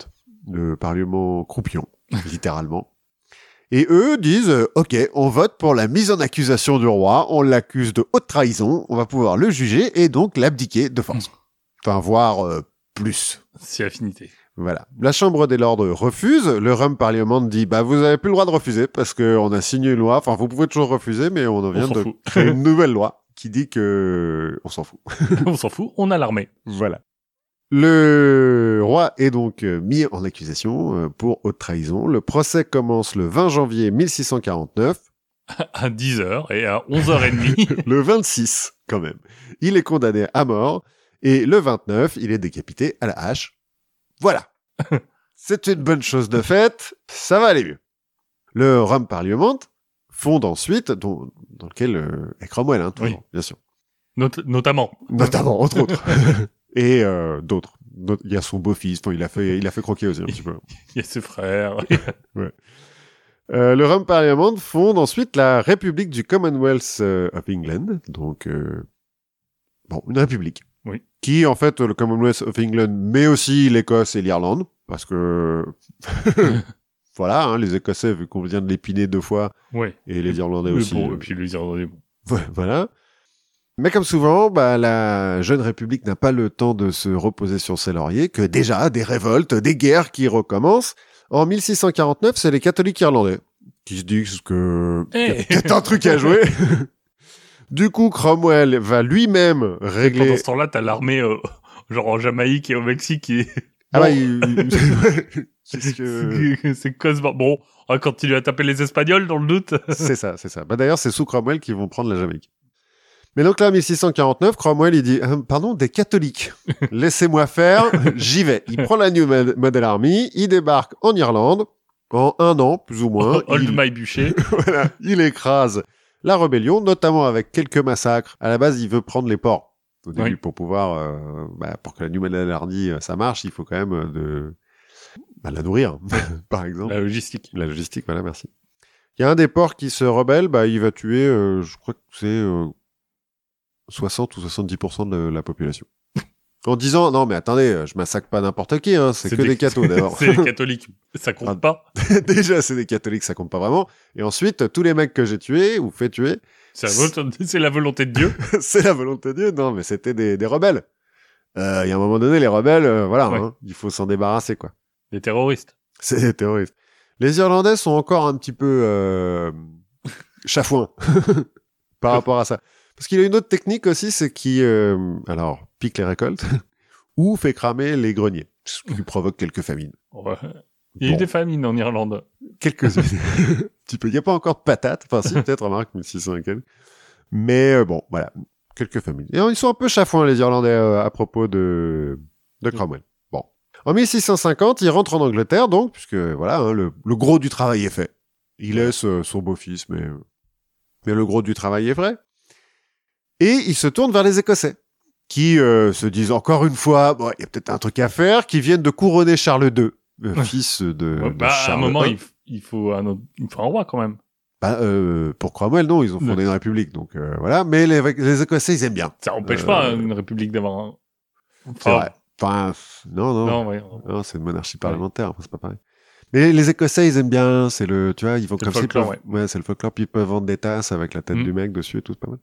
le Parlement croupion, littéralement. Et eux disent, euh, ok, on vote pour la mise en accusation du roi, on l'accuse de haute trahison, on va pouvoir le juger et donc l'abdiquer de force. Enfin, voire euh, plus. C'est affinité. Voilà. La Chambre des Lords refuse, le Rum Parliament dit, bah vous avez plus le droit de refuser parce qu'on a signé une loi, enfin vous pouvez toujours refuser, mais on vient s'en de fout. créer une nouvelle loi qui dit que on s'en fout. On s'en fout. On a l'armée. Voilà. Le roi est donc euh, mis en accusation euh, pour haute trahison. Le procès commence le 20 janvier 1649. À 10h et à 11h30. le 26 quand même. Il est condamné à mort et le 29, il est décapité à la hache. Voilà. C'est une bonne chose de faite, ça va aller mieux. Le Rome Parliament fonde ensuite, dont- dans lequel euh, est Cromwell, hein, toujours, Oui. bien sûr. Not- notamment. Notamment, entre autres. et euh, d'autres. Il y a son beau-fils, il a fait, il a fait croquer aussi un petit peu. Il y a ses frères. Euh, le Rome Parliament fonde ensuite la République du Commonwealth euh, of England, donc bon une république. Oui. Qui en fait le Commonwealth of England, mais aussi l'Écosse et l'Irlande, parce que voilà, hein, les Écossais, vu qu'on vient de l'épiner deux fois, Ouais. et les Irlandais aussi. bon, euh, et puis les Irlandais, bon. Voilà. Mais comme souvent, bah, la jeune République n'a pas le temps de se reposer sur ses lauriers, que déjà des révoltes, des guerres qui recommencent. En 1649, c'est les catholiques irlandais qui se disent que Eh. a peut-être un truc à jouer. du coup, Cromwell va lui-même régler. Pendant ce temps-là, t'as l'armée, euh, genre en Jamaïque et au Mexique qui Ah Bon. bah, il- Qu'est-ce que- c'est cosmo. Bon, on va continuer à taper les Espagnols dans le doute. C'est ça, c'est ça. Bah, d'ailleurs, c'est sous Cromwell qu'ils vont prendre la Jamaïque. Mais donc là, 1649, Cromwell, il dit, Euh, pardon, des catholiques. Laissez-moi faire, j'y vais. Il prend la New Mod- Model Army, il débarque en Irlande, en un an, plus ou moins. Old il, My Bûcher. voilà, il écrase la rébellion, notamment avec quelques massacres. À la base, il veut prendre les ports. Au début, Oui. pour pouvoir, euh, bah, pour que la Model Army, euh, ça marche, il faut quand même euh, de, bah, la nourrir, par exemple. La logistique. La logistique, voilà, merci. Il y a un des ports qui se rebelle, bah, il va tuer, euh, je crois que c'est euh, 60 ou 70% de la population. En disant, non mais attendez, euh, je massacre pas n'importe qui, hein, c'est que des, cathos d'abord. c'est les catholiques. Ça compte Ah. pas. Déjà, c'est des catholiques, ça compte pas vraiment. Et ensuite, tous les mecs que j'ai tués ou fait tuer, C'est la, volonté- c'est la volonté de Dieu. c'est la volonté de Dieu. Non, mais c'était des, des rebelles. Euh, Il y a un moment donné, les rebelles, euh, voilà, Ouais. hein, il faut s'en débarrasser, quoi. Des terroristes. C'est des terroristes. Les Irlandais sont encore un petit peu euh, chafouins par rapport à ça. Parce qu'il a une autre technique aussi, c'est qui, euh, alors, pique les récoltes ou fait cramer les greniers, ce qui provoque quelques famines. Ouais. Il y a eu des famines en Irlande. Quelques-unes. Un petit peu. Il n'y a pas encore de patates. Enfin, si, peut-être, remarque, 1600 et quelques. Mais euh, bon, voilà. Quelques familles. Et ils sont un peu chafouins, les Irlandais, euh, à propos de, de Cromwell. Bon. En 1650, il rentre en Angleterre, donc, puisque, voilà, hein, le, le gros du travail est fait. Il laisse euh, son beau-fils, mais, mais le gros du travail est vrai. Et il se tourne vers les Écossais, qui euh, se disent encore une fois, bon, il y a peut-être un truc à faire, qui viennent de couronner Charles II, le fils de, Ouais, de bah, à un Charles moment, il, faut un autre- il faut un roi quand même. Bah, euh, pour Cromwell, non, ils ont fondé une république, donc euh, voilà. Mais les, les Écossais, ils aiment bien. Ça empêche Euh, pas une république d'avoir un. C'est Enfin, vrai. Enfin, non, non, non, Non, ouais. c'est une monarchie parlementaire, c'est pas pareil. Mais les Écossais, ils aiment bien. C'est le, tu vois, ils vont comme le ça. peuvent- ouais, c'est le folklore. Puis ils peuvent vendre des tasses avec la tête Mm. du mec dessus et tout, c'est pas mal.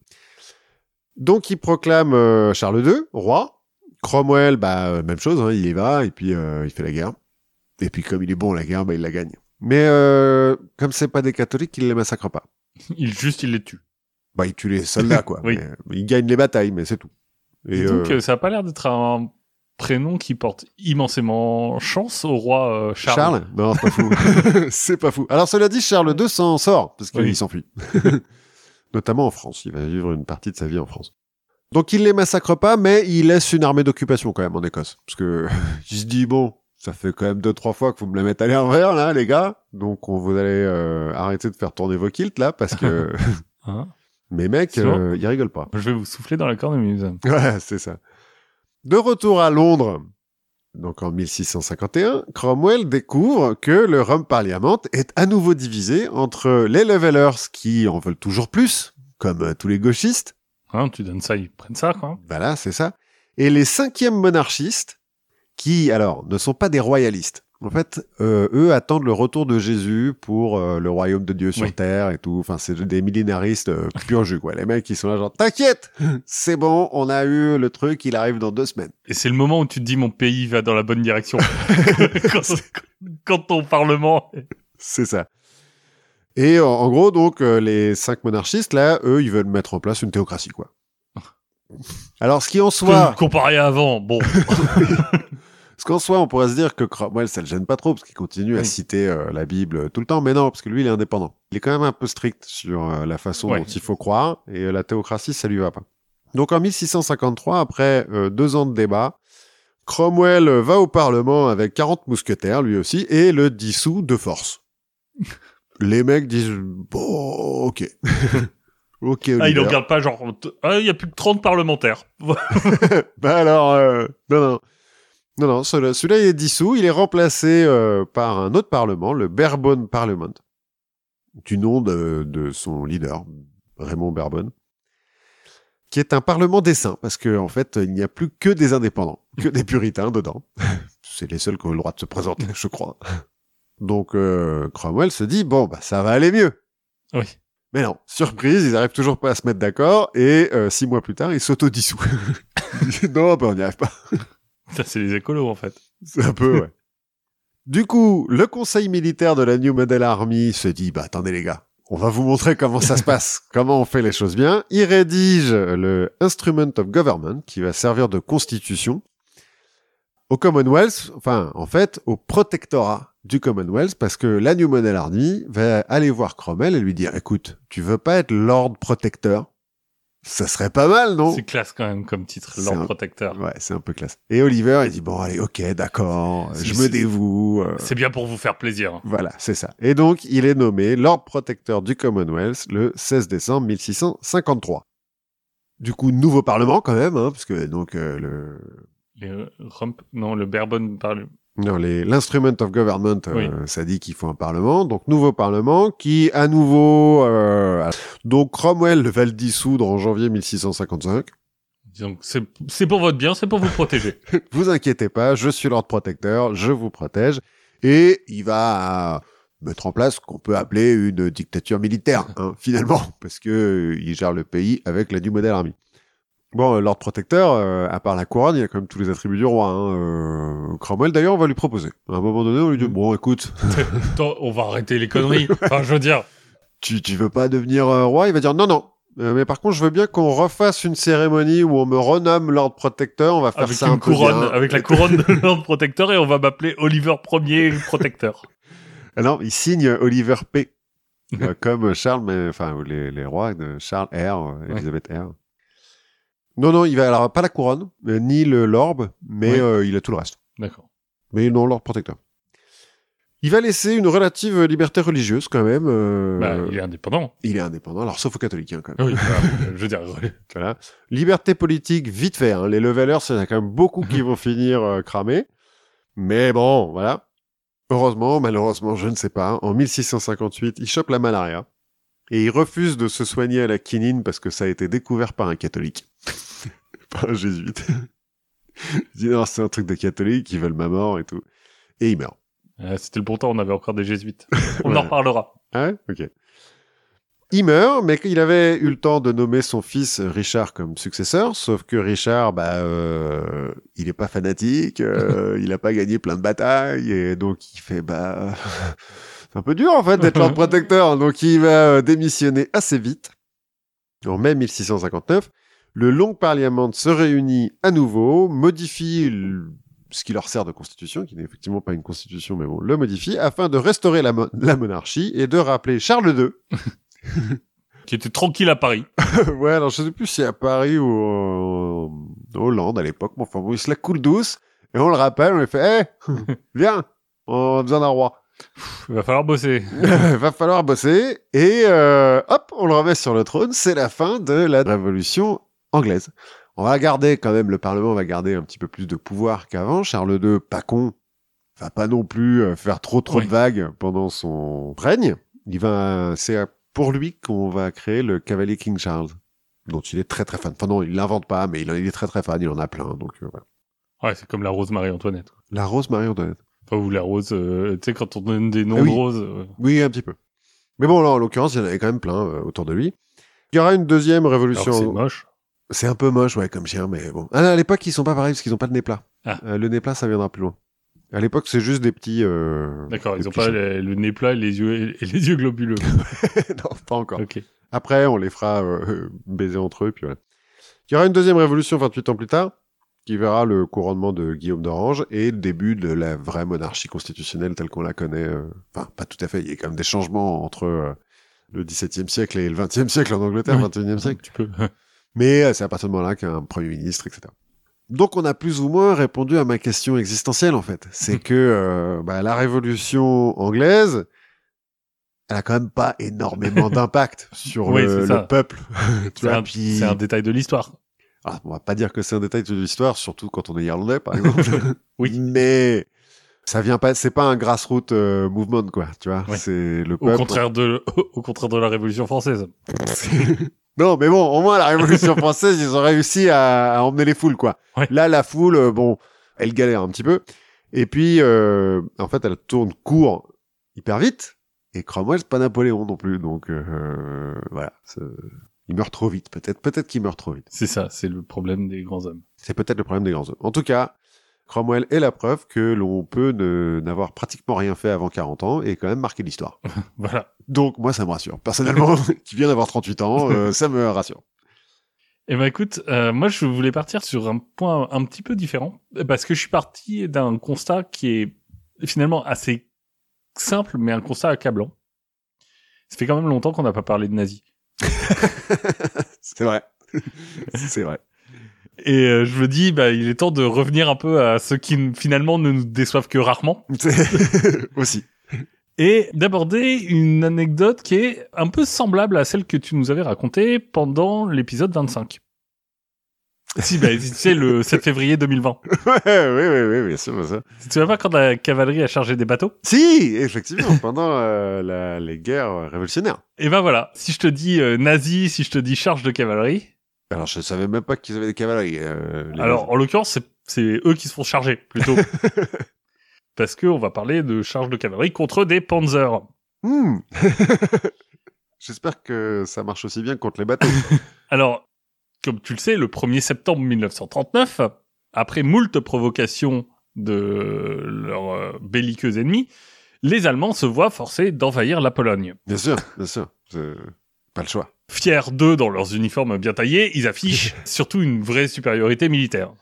Donc, ils proclament euh, Charles II roi. Cromwell, bah euh, même chose, hein, il y va et puis euh, il fait la guerre. Et puis comme il est bon la guerre, bah il la gagne. Mais euh, comme c'est pas des catholiques, il les massacre pas. Il, juste, il les tue. Bah, il tue les soldats, quoi. Oui. Mais il gagne les batailles, mais c'est tout. Et, Et donc, euh, euh, ça a pas l'air d'être un prénom qui porte immensément chance au roi euh, Charles. Non, c'est pas fou. c'est pas fou. Alors, cela dit, Charles II s'en sort, parce qu'il Oui. s'enfuit. Notamment en France. Il va vivre une partie de sa vie en France. Donc, il les massacre pas, mais il laisse une armée d'occupation, quand même, en Écosse. Parce que, il se dit, bon, ça fait quand même deux, trois fois que vous me la mettez à l'envers, là, les gars. Donc, on vous allez euh, arrêter de faire tourner vos kilts, là, parce que Hein mes mecs, euh, ils rigolent pas. Je vais vous souffler dans la cornemuse. Ouais, c'est ça. De retour à Londres, donc en 1651, Cromwell découvre que le Rome Parliament est à nouveau divisé entre les levelers qui en veulent toujours plus, comme euh, tous les gauchistes, Hein, tu donnes ça, ils prennent ça, quoi. voilà, c'est ça, et les cinquièmes monarchistes qui, alors, ne sont pas des royalistes. En fait, euh, eux attendent le retour de Jésus pour euh, le royaume de Dieu sur Oui. terre et tout. Enfin, c'est des millénaristes euh, pur jus, quoi. Les mecs, ils sont là genre, t'inquiète, c'est bon, on a eu le truc, il arrive dans deux semaines. Et c'est le moment où tu te dis mon pays va dans la bonne direction. quand, quand ton parlement. C'est ça. Et en, en gros, donc, euh, les cinq monarchistes, là, eux, ils veulent mettre en place une théocratie, quoi. Alors, ce qui en soit, Comparé à avant, bon. ce qu'en soit, on pourrait se dire que Cromwell, ça le gêne pas trop, parce qu'il continue à citer euh, la Bible euh, tout le temps, mais non, parce que lui, il est indépendant. Il est quand même un peu strict sur euh, la façon Ouais. dont il faut croire, et euh, la théocratie, ça lui va pas. Donc, en 1653, après deux ans de débat, Cromwell va au Parlement avec 40 mousquetaires, lui aussi, et le dissout de force. Les mecs disent, bon, ok. ok, Ah, il ne regarde pas genre, ah, il y a plus que 30 parlementaires. Bah alors, euh, non, non. Non, non, celui- celui-là, il est dissous. Il est remplacé euh, par un autre parlement, le Barebone Parliament, du nom de, de son leader, Raymond Barebone, qui est un parlement des saints, parce que en fait, il n'y a plus que des indépendants, que des puritains dedans. C'est les seuls qui ont le droit de se présenter, je crois. Donc euh, Cromwell se dit bon bah ça va aller mieux. Oui. Mais non, surprise, ils arrivent toujours pas à se mettre d'accord et euh, six mois plus tard, ils s'autodissous. non, bah on n'y arrive pas. Ça, c'est les écolos, en fait. C'est un peu, ouais. Du coup, le conseil militaire de la New Model Army se dit, bah attendez les gars, on va vous montrer comment ça se passe, comment on fait les choses bien. Il rédige le Instrument of Government, qui va servir de constitution au Commonwealth, enfin, en fait, au protectorat du Commonwealth, parce que la New Model Army va aller voir Cromwell et lui dire, écoute, tu veux pas être Lord Protecteur Ça serait pas mal, non? C'est classe quand même comme titre, Lord un- Protecteur. Ouais, c'est un peu classe. Et Oliver, il dit, bon, allez, ok, d'accord, je me dévoue. euh, C'est bien pour vous faire plaisir. Voilà, c'est ça. Et donc, il est nommé Lord Protecteur du Commonwealth le 16 décembre 1653. Du coup, nouveau parlement quand même, hein, parce que donc euh, le Les Rump, non, le Bourbon parle. Non, les l'instrument of government, euh, ça dit qu'il faut un parlement. Donc nouveau parlement qui à nouveau euh, donc Cromwell va le dissoudre en janvier 1655. Disons que c'est c'est pour votre bien, c'est pour vous protéger. vous inquiétez pas, je suis Lord Protecteur, je vous protège. Et il va euh, mettre en place ce qu'on peut appeler une dictature militaire, hein, finalement, parce que euh, il gère le pays avec la New Model Army. Bon, euh, Lord Protecteur, euh, à part la couronne, il a quand même tous les attributs du roi. Hein. Euh, Cromwell, d'ailleurs, on va lui proposer. À un moment donné, on lui dit, bon, écoute, on va arrêter les conneries. Enfin, je veux dire, tu, tu veux pas devenir euh, roi? Il va dire, non, non. Euh, mais par contre, je veux bien qu'on refasse une cérémonie où on me renomme Lord Protecteur. On va faire avec ça un une peu couronne, avec la couronne de Lord Protecteur et on va m'appeler Oliver Ier Protecteur. Alors, il signe Oliver P. Comme Charles, mais enfin les, les rois de Charles R, Ouais. Elisabeth R. Non, non, il va alors pas la couronne, euh, ni le l'orbe, mais Oui. euh, il a tout le reste. D'accord. Mais non, l'ordre protecteur. Il va laisser une relative liberté religieuse quand même. euh, Bah, il est indépendant. il est indépendant, alors sauf aux catholiques hein, quand même. Oui, bah, je veux dire, Voilà. Liberté politique, vite fait. Hein. Les levelers, il y en a quand même beaucoup qui vont finir euh, cramés. Mais bon, voilà. Heureusement, malheureusement, je ne sais pas. En 1658, il chope la malaria. Et il refuse de se soigner à la quinine parce que ça a été découvert par un catholique. par un jésuite. il dit non, c'est un truc de catholique, ils veulent ma mort et tout. Et il meurt. euh, c'était le bon temps, on avait encore des jésuites. On en reparlera. Ah ouais? Ok. Il meurt, mais qu'il avait eu le temps de nommer son fils Richard comme successeur, sauf que Richard, bah, euh, il est pas fanatique, euh, il a pas gagné plein de batailles, et donc il fait, bah, c'est un peu dur en fait d'être Lord Protecteur, donc il va euh, démissionner assez vite. En mai 1659, le Long Parliament se réunit à nouveau, modifie le- ce qui leur sert de constitution, qui n'est effectivement pas une constitution, mais bon, le modifie, afin de restaurer la, mo- la monarchie et de rappeler Charles II. Qui était tranquille à Paris. ouais, alors je sais plus si à Paris ou en Hollande à l'époque, mais enfin bon, il se la coule douce, et on le rappelle, on lui fait, hé, viens, on a besoin d'un roi. Il va falloir bosser. Va falloir bosser, et euh, hop, on le remet sur le trône, c'est la fin de la révolution anglaise. On va garder quand même, le Parlement va garder un petit peu plus de pouvoir qu'avant. Charles II, pas con, va pas non plus euh, faire trop trop Oui. de vagues pendant son règne. Il va, c'est pour lui qu'on va créer le cavalier King Charles, dont il est très très fan. Enfin non, il l'invente pas, mais il, est très très fan, il en a plein. Donc euh, voilà. Ouais, c'est comme la rose Marie-Antoinette. La rose Marie-Antoinette. Enfin, ou la rose, euh, tu sais, quand on donne des noms Ah oui. de roses. Oui, un petit peu. Mais bon, là, en l'occurrence, il y en avait quand même plein euh, autour de lui. Il y aura une deuxième révolution. c'est moche. C'est un peu moche, ouais, comme chien, mais bon. Ah, à l'époque, ils sont pas pareils parce qu'ils ont pas de nez plat. Ah. Euh, le nez plat, ça viendra plus loin. À l'époque, c'est juste des petits. Euh... D'accord, ils ont pas le, le nez plat et les yeux, et les yeux globuleux. non, pas encore. Après, on les fera euh, baiser entre eux, puis voilà. Il y aura une deuxième révolution 28 ans plus tard, qui verra le couronnement de Guillaume d'Orange et le début de la vraie monarchie constitutionnelle telle qu'on la connaît. euh, Enfin, pas tout à fait. Il y a quand même des changements entre euh, le XVIIe siècle et le XXe siècle en Angleterre, Oui. 21e siècle. Tu peux. Mais euh, c'est à partir de moment-là qu'un premier ministre, etc. Donc on a plus ou moins répondu à ma question existentielle en fait. C'est que euh, bah, la révolution anglaise, elle a quand même pas énormément d'impact sur Oui, le, peuple. un, c'est un détail de l'histoire. Ah, on va pas dire que c'est un détail de l'histoire, surtout quand on est irlandais par exemple. Oui. Mais ça vient pas, c'est pas un grassroots euh, movement quoi. Tu vois, Ouais. c'est le Au peuple. contraire de, au contraire de la Révolution française. non, mais bon, au moins la Révolution française, ils ont réussi à, à emmener les foules, quoi. Ouais. Là, la foule, euh, bon, elle galère un petit peu. Et puis, euh, en fait, elle tourne court hyper vite. Et Cromwell, c'est pas Napoléon non plus, donc euh, voilà. Il meurt trop vite, peut-être. Peut-être qu'il meurt trop vite. C'est ça, c'est le problème des grands hommes. C'est peut-être le problème des grands hommes. En tout cas, Cromwell est la preuve que l'on peut n'avoir pratiquement rien fait avant 40 ans et quand même marquer l'histoire. Voilà. Donc moi, ça me rassure. Personnellement, qui vient d'avoir 38 ans, euh, ça me rassure. Eh ben écoute, euh, moi je voulais partir sur un point un petit peu différent parce que je suis parti d'un constat qui est finalement assez simple, mais un constat accablant. Ça fait quand même longtemps qu'on n'a pas parlé de nazis. C'est vrai. C'est vrai. Et euh, je me dis, bah, il est temps de revenir un peu à ceux qui finalement ne nous déçoivent que rarement. Aussi. Et d'aborder une anecdote qui est un peu semblable à celle que tu nous avais racontée pendant l'épisode 25. Si, bah, c'est le 7 février 2020. Ouais, oui, oui, oui, bien sûr, bien sûr. Tu te souviens pas quand la cavalerie a chargé des bateaux? Si, effectivement, pendant euh, la- les guerres révolutionnaires. Et ben voilà, si je te dis euh, nazi, si je te dis charge de cavalerie, Alors, je savais même pas qu'ils avaient des cavaleries. euh, alors en l'occurrence, c'est- eux qui se font charger plutôt. Parce que on va parler de charge de cavalerie contre des panzers. Hmm. J'espère que ça marche aussi bien contre les bateaux. Alors, comme tu le sais, le 1er septembre 1939, après moult provocations de leurs euh, belliqueux ennemis, les Allemands se voient forcés d'envahir la Pologne. bien sûr, bien sûr. Pas le choix. Fiers d'eux dans leurs uniformes bien taillés, ils affichent surtout une vraie supériorité militaire.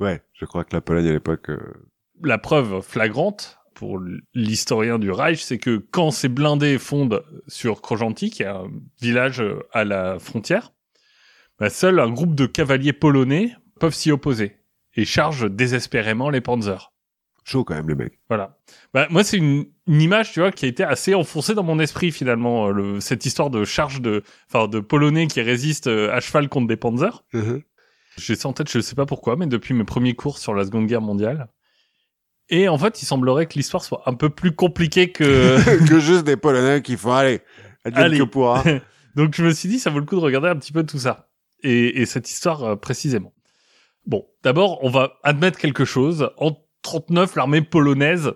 Ouais, je crois que la Pologne à l'époque. euh, La preuve flagrante pour l'historien du Reich, c'est que quand ces blindés fondent sur Krojanty, qui est un village euh, à la frontière, bah, seul un groupe de cavaliers polonais peuvent s'y opposer et chargent désespérément les panzers. Chaud quand même, les mecs. Voilà. Bah, moi, c'est une, une image, tu vois, qui a été assez enfoncée dans mon esprit finalement. euh, Le, cette histoire de charge de, enfin, de polonais qui résistent euh, à cheval contre des panzers. J'ai ça en tête, je ne sais pas pourquoi, mais depuis mes premiers cours sur la Seconde Guerre mondiale. Et en fait, il semblerait que l'histoire soit un peu plus compliquée que. que juste des Polonais qui font. Advienne Allez. que pourra. Donc je me suis dit, ça vaut le coup de regarder un petit peu tout ça et, et cette histoire euh, précisément. Bon, d'abord, on va admettre quelque chose. En 39, l'armée polonaise,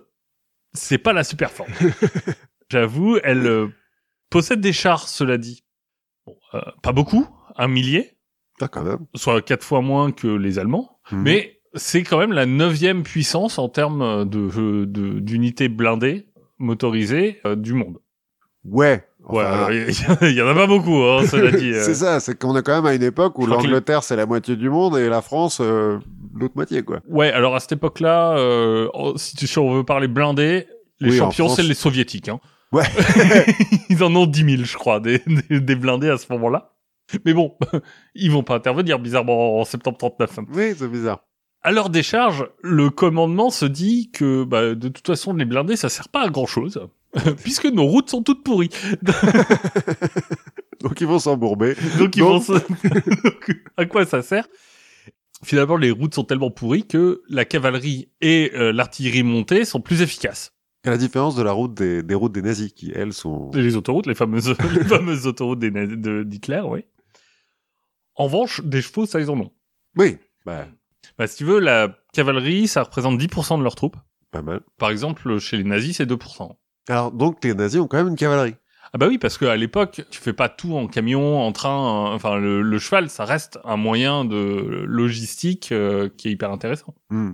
c'est pas la super forme. J'avoue, elle euh, possède des chars, cela dit. Bon, euh, pas beaucoup, un millier, Ah, quand même. soit quatre fois moins que les Allemands, Mhm. mais c'est quand même la neuvième puissance en termes de de- d'unités blindées motorisées euh, du monde. Ouais. Ouais, Enfin, alors, il y, y en a pas beaucoup, hein, cela dit. euh. c'est ça, c'est qu'on est quand même à une époque où l'Angleterre c'est la moitié du monde et la France euh, l'autre moitié quoi. Ouais, alors à cette époque-là, euh, oh, si, tu, si on veut parler blindés, les Oui, champions, France- c'est les soviétiques. Hein. Ouais. ils en ont 10 000, je crois, des, des, des blindés à ce moment-là. Mais bon, ils vont pas intervenir bizarrement en septembre 39. Oui, c'est bizarre. À leur décharge, le commandement se dit que bah, de toute façon, les blindés, ça sert pas à grand-chose, puisque nos routes sont toutes pourries. Donc ils vont s'embourber. Donc ils Donc- vont. Donc, à quoi ça sert? Finalement, les routes sont tellement pourries que la cavalerie et euh, l'artillerie montée sont plus efficaces. À la différence de la route des, des routes des nazis qui elles sont. Et les autoroutes, les fameuses, les fameuses autoroutes des naz- de- d'Hitler, oui. En revanche, des chevaux, ça, ils en ont. Oui. Bah, Bah, si tu veux, la cavalerie, ça représente 10% de leurs troupes. pas mal. Par exemple, chez les nazis, c'est 2%. Alors donc les nazis ont quand même une cavalerie. Ah bah oui, parce qu'à l'époque, tu fais pas tout en camion, en train. Enfin, le, le cheval, ça reste un moyen de logistique euh, qui est hyper intéressant. Hmm.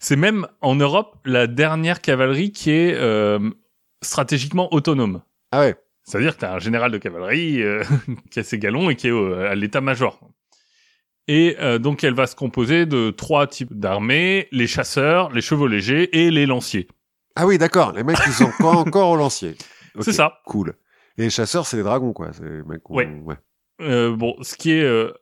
C'est même en Europe la dernière cavalerie qui est euh, stratégiquement autonome. Ah ouais. C'est-à-dire que t'as un général de cavalerie euh, qui a ses galons et qui est à l'état-major. Et euh, donc elle va se composer de trois types d'armées les chasseurs, les chevaux légers et les lanciers. Ah oui, d'accord. Les mecs ils sont pas encore au lancier. C'est ça. Cool. Et les chasseurs c'est les dragons quoi. C'est les mecs. Ouais. Euh, bon, ce qui est euh,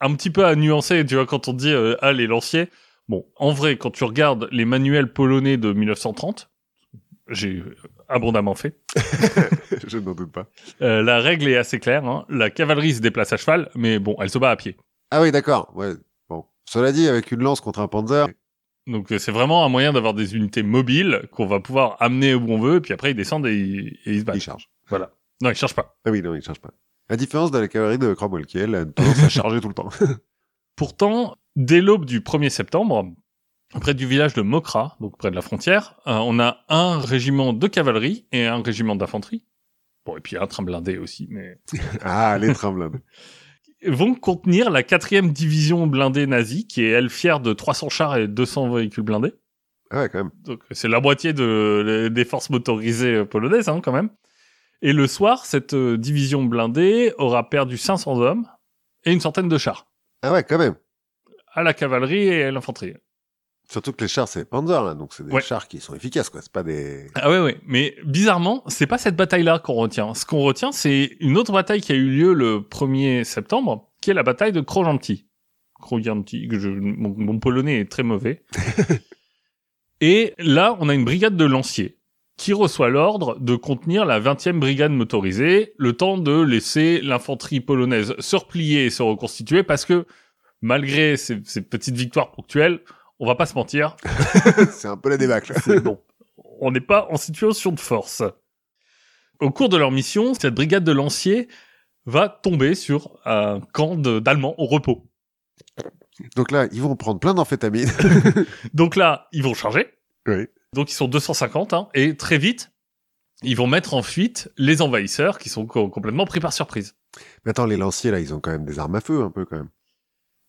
un petit peu à nuancer, tu vois, quand on dit euh, ah les lanciers. Bon, en vrai, quand tu regardes les manuels polonais de 1930, j'ai abondamment fait. Je n'en doute pas. Euh, la règle est assez claire. Hein. La cavalerie se déplace à cheval, mais bon, elle se bat à pied. Ah oui, d'accord. Ouais. Bon. Cela dit, avec une lance contre un panzer, Donc euh, c'est vraiment un moyen d'avoir des unités mobiles qu'on va pouvoir amener où on veut, et puis après ils descendent et, ils- et ils se battent. il charge. Voilà. Non, ils cherchent pas. Ah oui, non, il charge pas. La différence de la cavalerie de Cromwell qui elle a tendance à charger tout le temps. Pourtant, dès l'aube du 1er septembre, près du village de Mokra, donc près de la frontière, euh, on a un régiment de cavalerie et un régiment d'infanterie. Bon, et puis un train blindé aussi, mais Ah, les trains blindés. Vont contenir la quatrième division blindée nazie, qui est elle fière de 300 chars et 200 véhicules blindés. Ah ouais, quand même. Donc c'est la moitié de, des forces motorisées euh, polonaises, hein, quand même. Et le soir, cette euh, division blindée aura perdu 500 hommes et une centaine de chars Ah ouais, quand même. à la cavalerie et à l'infanterie. Surtout que les chars, c'est Panzer, là, donc c'est des Ouais. chars qui sont efficaces, quoi. C'est pas des... Ah ouais, ouais. Mais bizarrement, c'est pas cette bataille-là qu'on retient. Ce qu'on retient, c'est une autre bataille qui a eu lieu le 1er septembre, qui est la bataille de que je, mon, mon polonais est très mauvais. Et là, on a une brigade de lanciers qui reçoit l'ordre de contenir la 20e brigade motorisée, le temps de laisser l'infanterie polonaise se replier et se reconstituer, parce que malgré ces, ces petites victoires ponctuelles, on va pas se mentir, c'est un peu la débâcle. c'est bon. On n'est pas en situation de force. Au cours de leur mission, cette brigade de lanciers va tomber sur un camp d'Allemands au repos. Donc là, ils vont prendre plein d'amphétamines. Donc là, ils vont charger. Oui. Donc ils sont 250, hein, et très vite, ils vont mettre en fuite les envahisseurs qui sont co- complètement pris par surprise. Mais attends, les lanciers, là, ils ont quand même des armes à feu, un peu, quand même.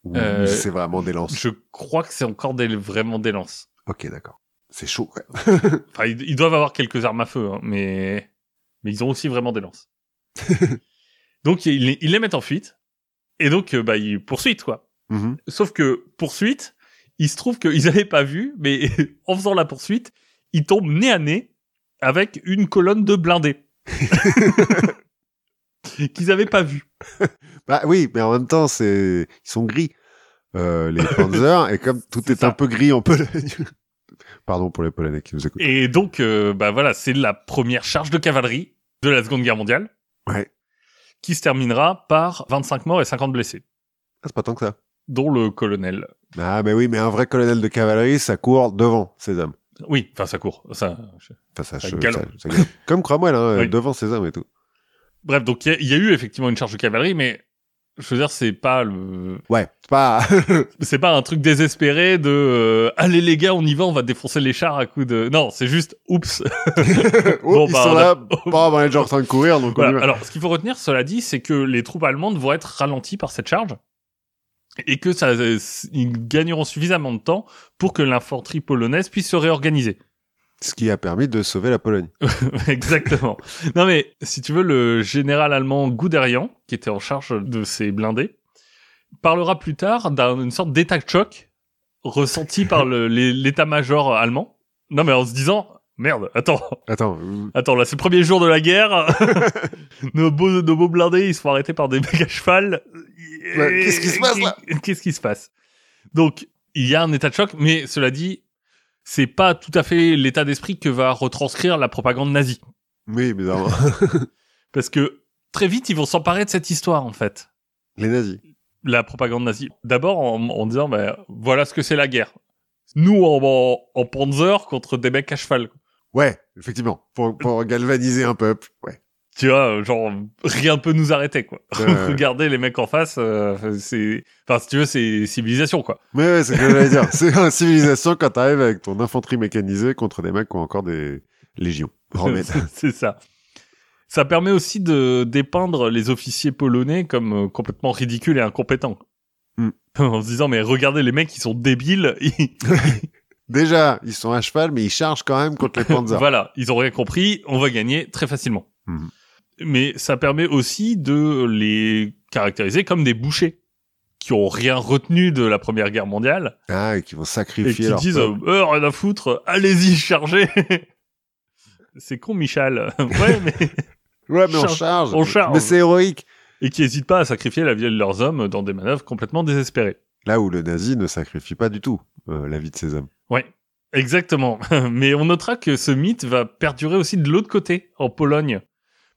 Ou Euh, c'est vraiment des lances. Je crois que c'est encore des, vraiment des lances. Ok, d'accord. C'est chaud, ouais. Enfin, ils, ils doivent avoir quelques armes à feu, hein, mais mais ils ont aussi vraiment des lances. donc ils, ils les mettent en fuite et donc euh, bah ils poursuivent quoi. Mhm. Sauf que poursuite, il se trouve qu'ils n'avaient pas vu, mais en faisant la poursuite, ils tombent nez à nez avec une colonne de blindés qu'ils n'avaient pas vu. Bah oui, mais en même temps, c'est ils sont gris, euh, les Panzer, et comme tout est, un peu gris en Pologne. Pardon pour les Polonais qui nous écoutent. Et donc euh, bah voilà, c'est la première charge de cavalerie de la Seconde Guerre mondiale Ouais. qui se terminera par 25 morts et 50 blessés, Ah, c'est pas tant que ça. dont le colonel. Ah, mais oui, mais un vrai colonel de cavalerie, ça court devant ses hommes. Oui, enfin ça court. Ça, Enfin, ça, Ça che- galope. ça- galope. Comme Cromwell, hein, Oui. devant ses hommes et tout. Bref, donc il y, a- il y a eu effectivement une charge de cavalerie, mais je veux dire, c'est pas le, Ouais, c'est pas... c'est pas un truc désespéré de euh, allez les gars, on y va, on va défoncer les chars à coups de. Non, c'est juste oups. Bon, ils bah, sont on là, bon, on est déjà en train de courir, donc Voilà. Alors, ce qu'il faut retenir, cela dit, c'est que les troupes allemandes vont être ralenties par cette charge et que ça, ils gagneront suffisamment de temps pour que l'infanterie polonaise puisse se réorganiser. Ce qui a permis de sauver la Pologne. Exactement. non mais si tu veux, le général allemand Guderian, qui était en charge de ces blindés, parlera plus tard d'une sorte d'état de choc ressenti par l'état-major allemand. Non mais en se disant merde, attends, Attends, attends là c'est le premier jour de la guerre, nos beaux nos beaux blindés ils se font arrêter par des mecs à cheval. Qu'est-ce qui se passe, là? Qu'est-ce qui se passe? Donc il y a un état de choc, mais cela dit. C'est pas tout à fait l'état d'esprit que va retranscrire la propagande nazie. oui, bizarrement. Parce que très vite, ils vont s'emparer de cette histoire, en fait. les nazis. La propagande nazie. D'abord en, en disant, bah, voilà ce que c'est la guerre. Nous, en, en, en panzer contre des mecs à cheval. Ouais, effectivement. Pour, pour galvaniser un peuple. Ouais. Tu vois, euh, genre, rien ne peut nous arrêter, quoi. Regardez les mecs en face, euh, c'est... Enfin, si tu veux, c'est civilisation, quoi. Mais ouais, c'est ce que j'allais dire. C'est une civilisation quand t'arrives avec ton infanterie mécanisée contre des mecs qui ont encore des légions c'est ça. Ça permet aussi de dépeindre les officiers polonais comme euh, complètement ridicules et incompétents. Hmm. En se disant, mais regardez les mecs, ils sont débiles. ils- Déjà, ils sont à cheval, mais ils chargent quand même contre les panzers. Voilà, ils ont rien compris, on va gagner très facilement. Mhm. Mais ça permet aussi de les caractériser comme des bouchers qui ont rien retenu de la Première Guerre mondiale Ah, et qui vont et sacrifier qui leur disent euh, Euh, rien à foutre, allez-y chargez. C'est con Michel. ouais, mais Ouais, mais on charge- on charge. Mais c'est héroïque. et qui hésitent pas à sacrifier la vie de leurs hommes dans des manœuvres complètement désespérées. Là où le nazi ne sacrifie pas du tout euh, la vie de ses hommes. Ouais, exactement. Mais on notera que ce mythe va perdurer aussi de l'autre côté, en Pologne.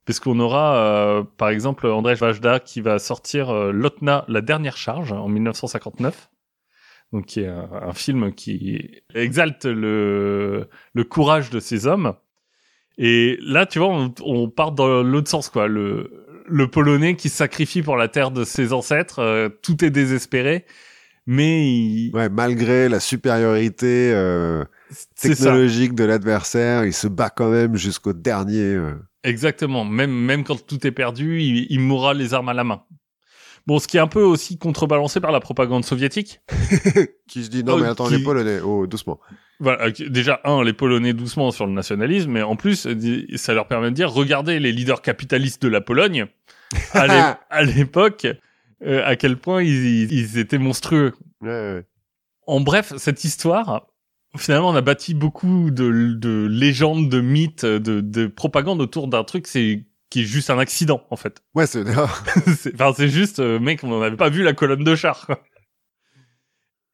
Puisqu'on aura, euh, par exemple, Andrzej Wajda qui va sortir euh, Lotna, la dernière charge, en 1959. Donc, qui est un, un film qui exalte le, le courage de ces hommes. Et là, tu vois, on, on part dans l'autre sens, quoi. Le, le Polonais qui sacrifie pour la terre de ses ancêtres, euh, tout est désespéré. mais il- Ouais, malgré la supériorité euh, technologique de l'adversaire, il se bat quand même jusqu'au dernier. Exactement. Même, même quand tout est perdu, il, il mourra les armes à la main. Bon, ce qui est un peu aussi contrebalancé par la propagande soviétique. Qui se dit non Oh, mais attends qui- les Polonais, oh doucement. Voilà, déjà, un, les Polonais doucement sur le nationalisme, mais en plus, ça leur permet de dire, regardez les leaders capitalistes de la Pologne, à l'époque, euh, à quel point ils, ils étaient monstrueux. Ouais, ouais. En bref, cette histoire, finalement, on a bâti beaucoup de, de légendes, de mythes, de, de propagande autour d'un truc, c'est qui est juste un accident, en fait. Ouais, c'est enfin, c'est juste, euh, mec, on n'avait pas vu la colonne de char. quoi.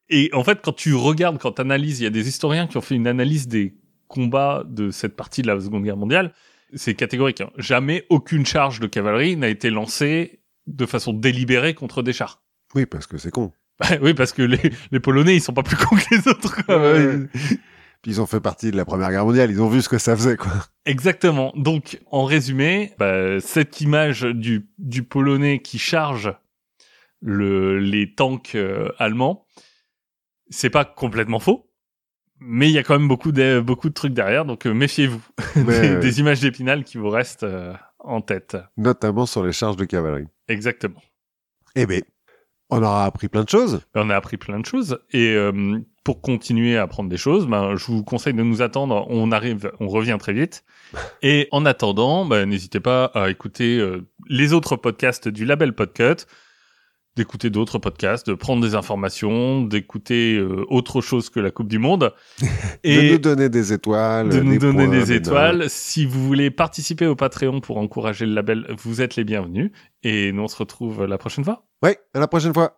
Et en fait, quand tu regardes, quand tu analyses, il y a des historiens qui ont fait une analyse des combats de cette partie de la Seconde Guerre mondiale. C'est catégorique. hein. Jamais aucune charge de cavalerie n'a été lancée de façon délibérée contre des chars. oui parce que c'est con. Bah oui, parce que les, les Polonais, ils sont pas plus cons que les autres. quoi. Ouais, ouais. Puis ils ont fait partie de la Première Guerre mondiale, ils ont vu ce que ça faisait quoi. Exactement. Donc, en résumé, bah, cette image du, du Polonais qui charge le, les tanks euh, allemands, c'est pas complètement faux, mais il y a quand même beaucoup de, beaucoup de trucs derrière, donc euh, méfiez-vous des, ouais. des images d'épinal qui vous restent euh, en tête. Notamment sur les charges de cavalerie. Exactement. Eh ben, on aura appris plein de choses. On a appris plein de choses et euh, pour continuer à apprendre des choses, ben, je vous conseille de nous attendre. On arrive, on revient très vite. Et en attendant, ben, n'hésitez pas à écouter euh, les autres podcasts du label Podcut, d'écouter d'autres podcasts, de prendre des informations, d'écouter euh, autre chose que la Coupe du Monde de et nous donner des étoiles. de nous des donner points, des des étoiles. Si vous voulez participer au Patreon pour encourager le label, vous êtes les bienvenus. Et nous on se retrouve la prochaine fois. Ouais, à la prochaine fois.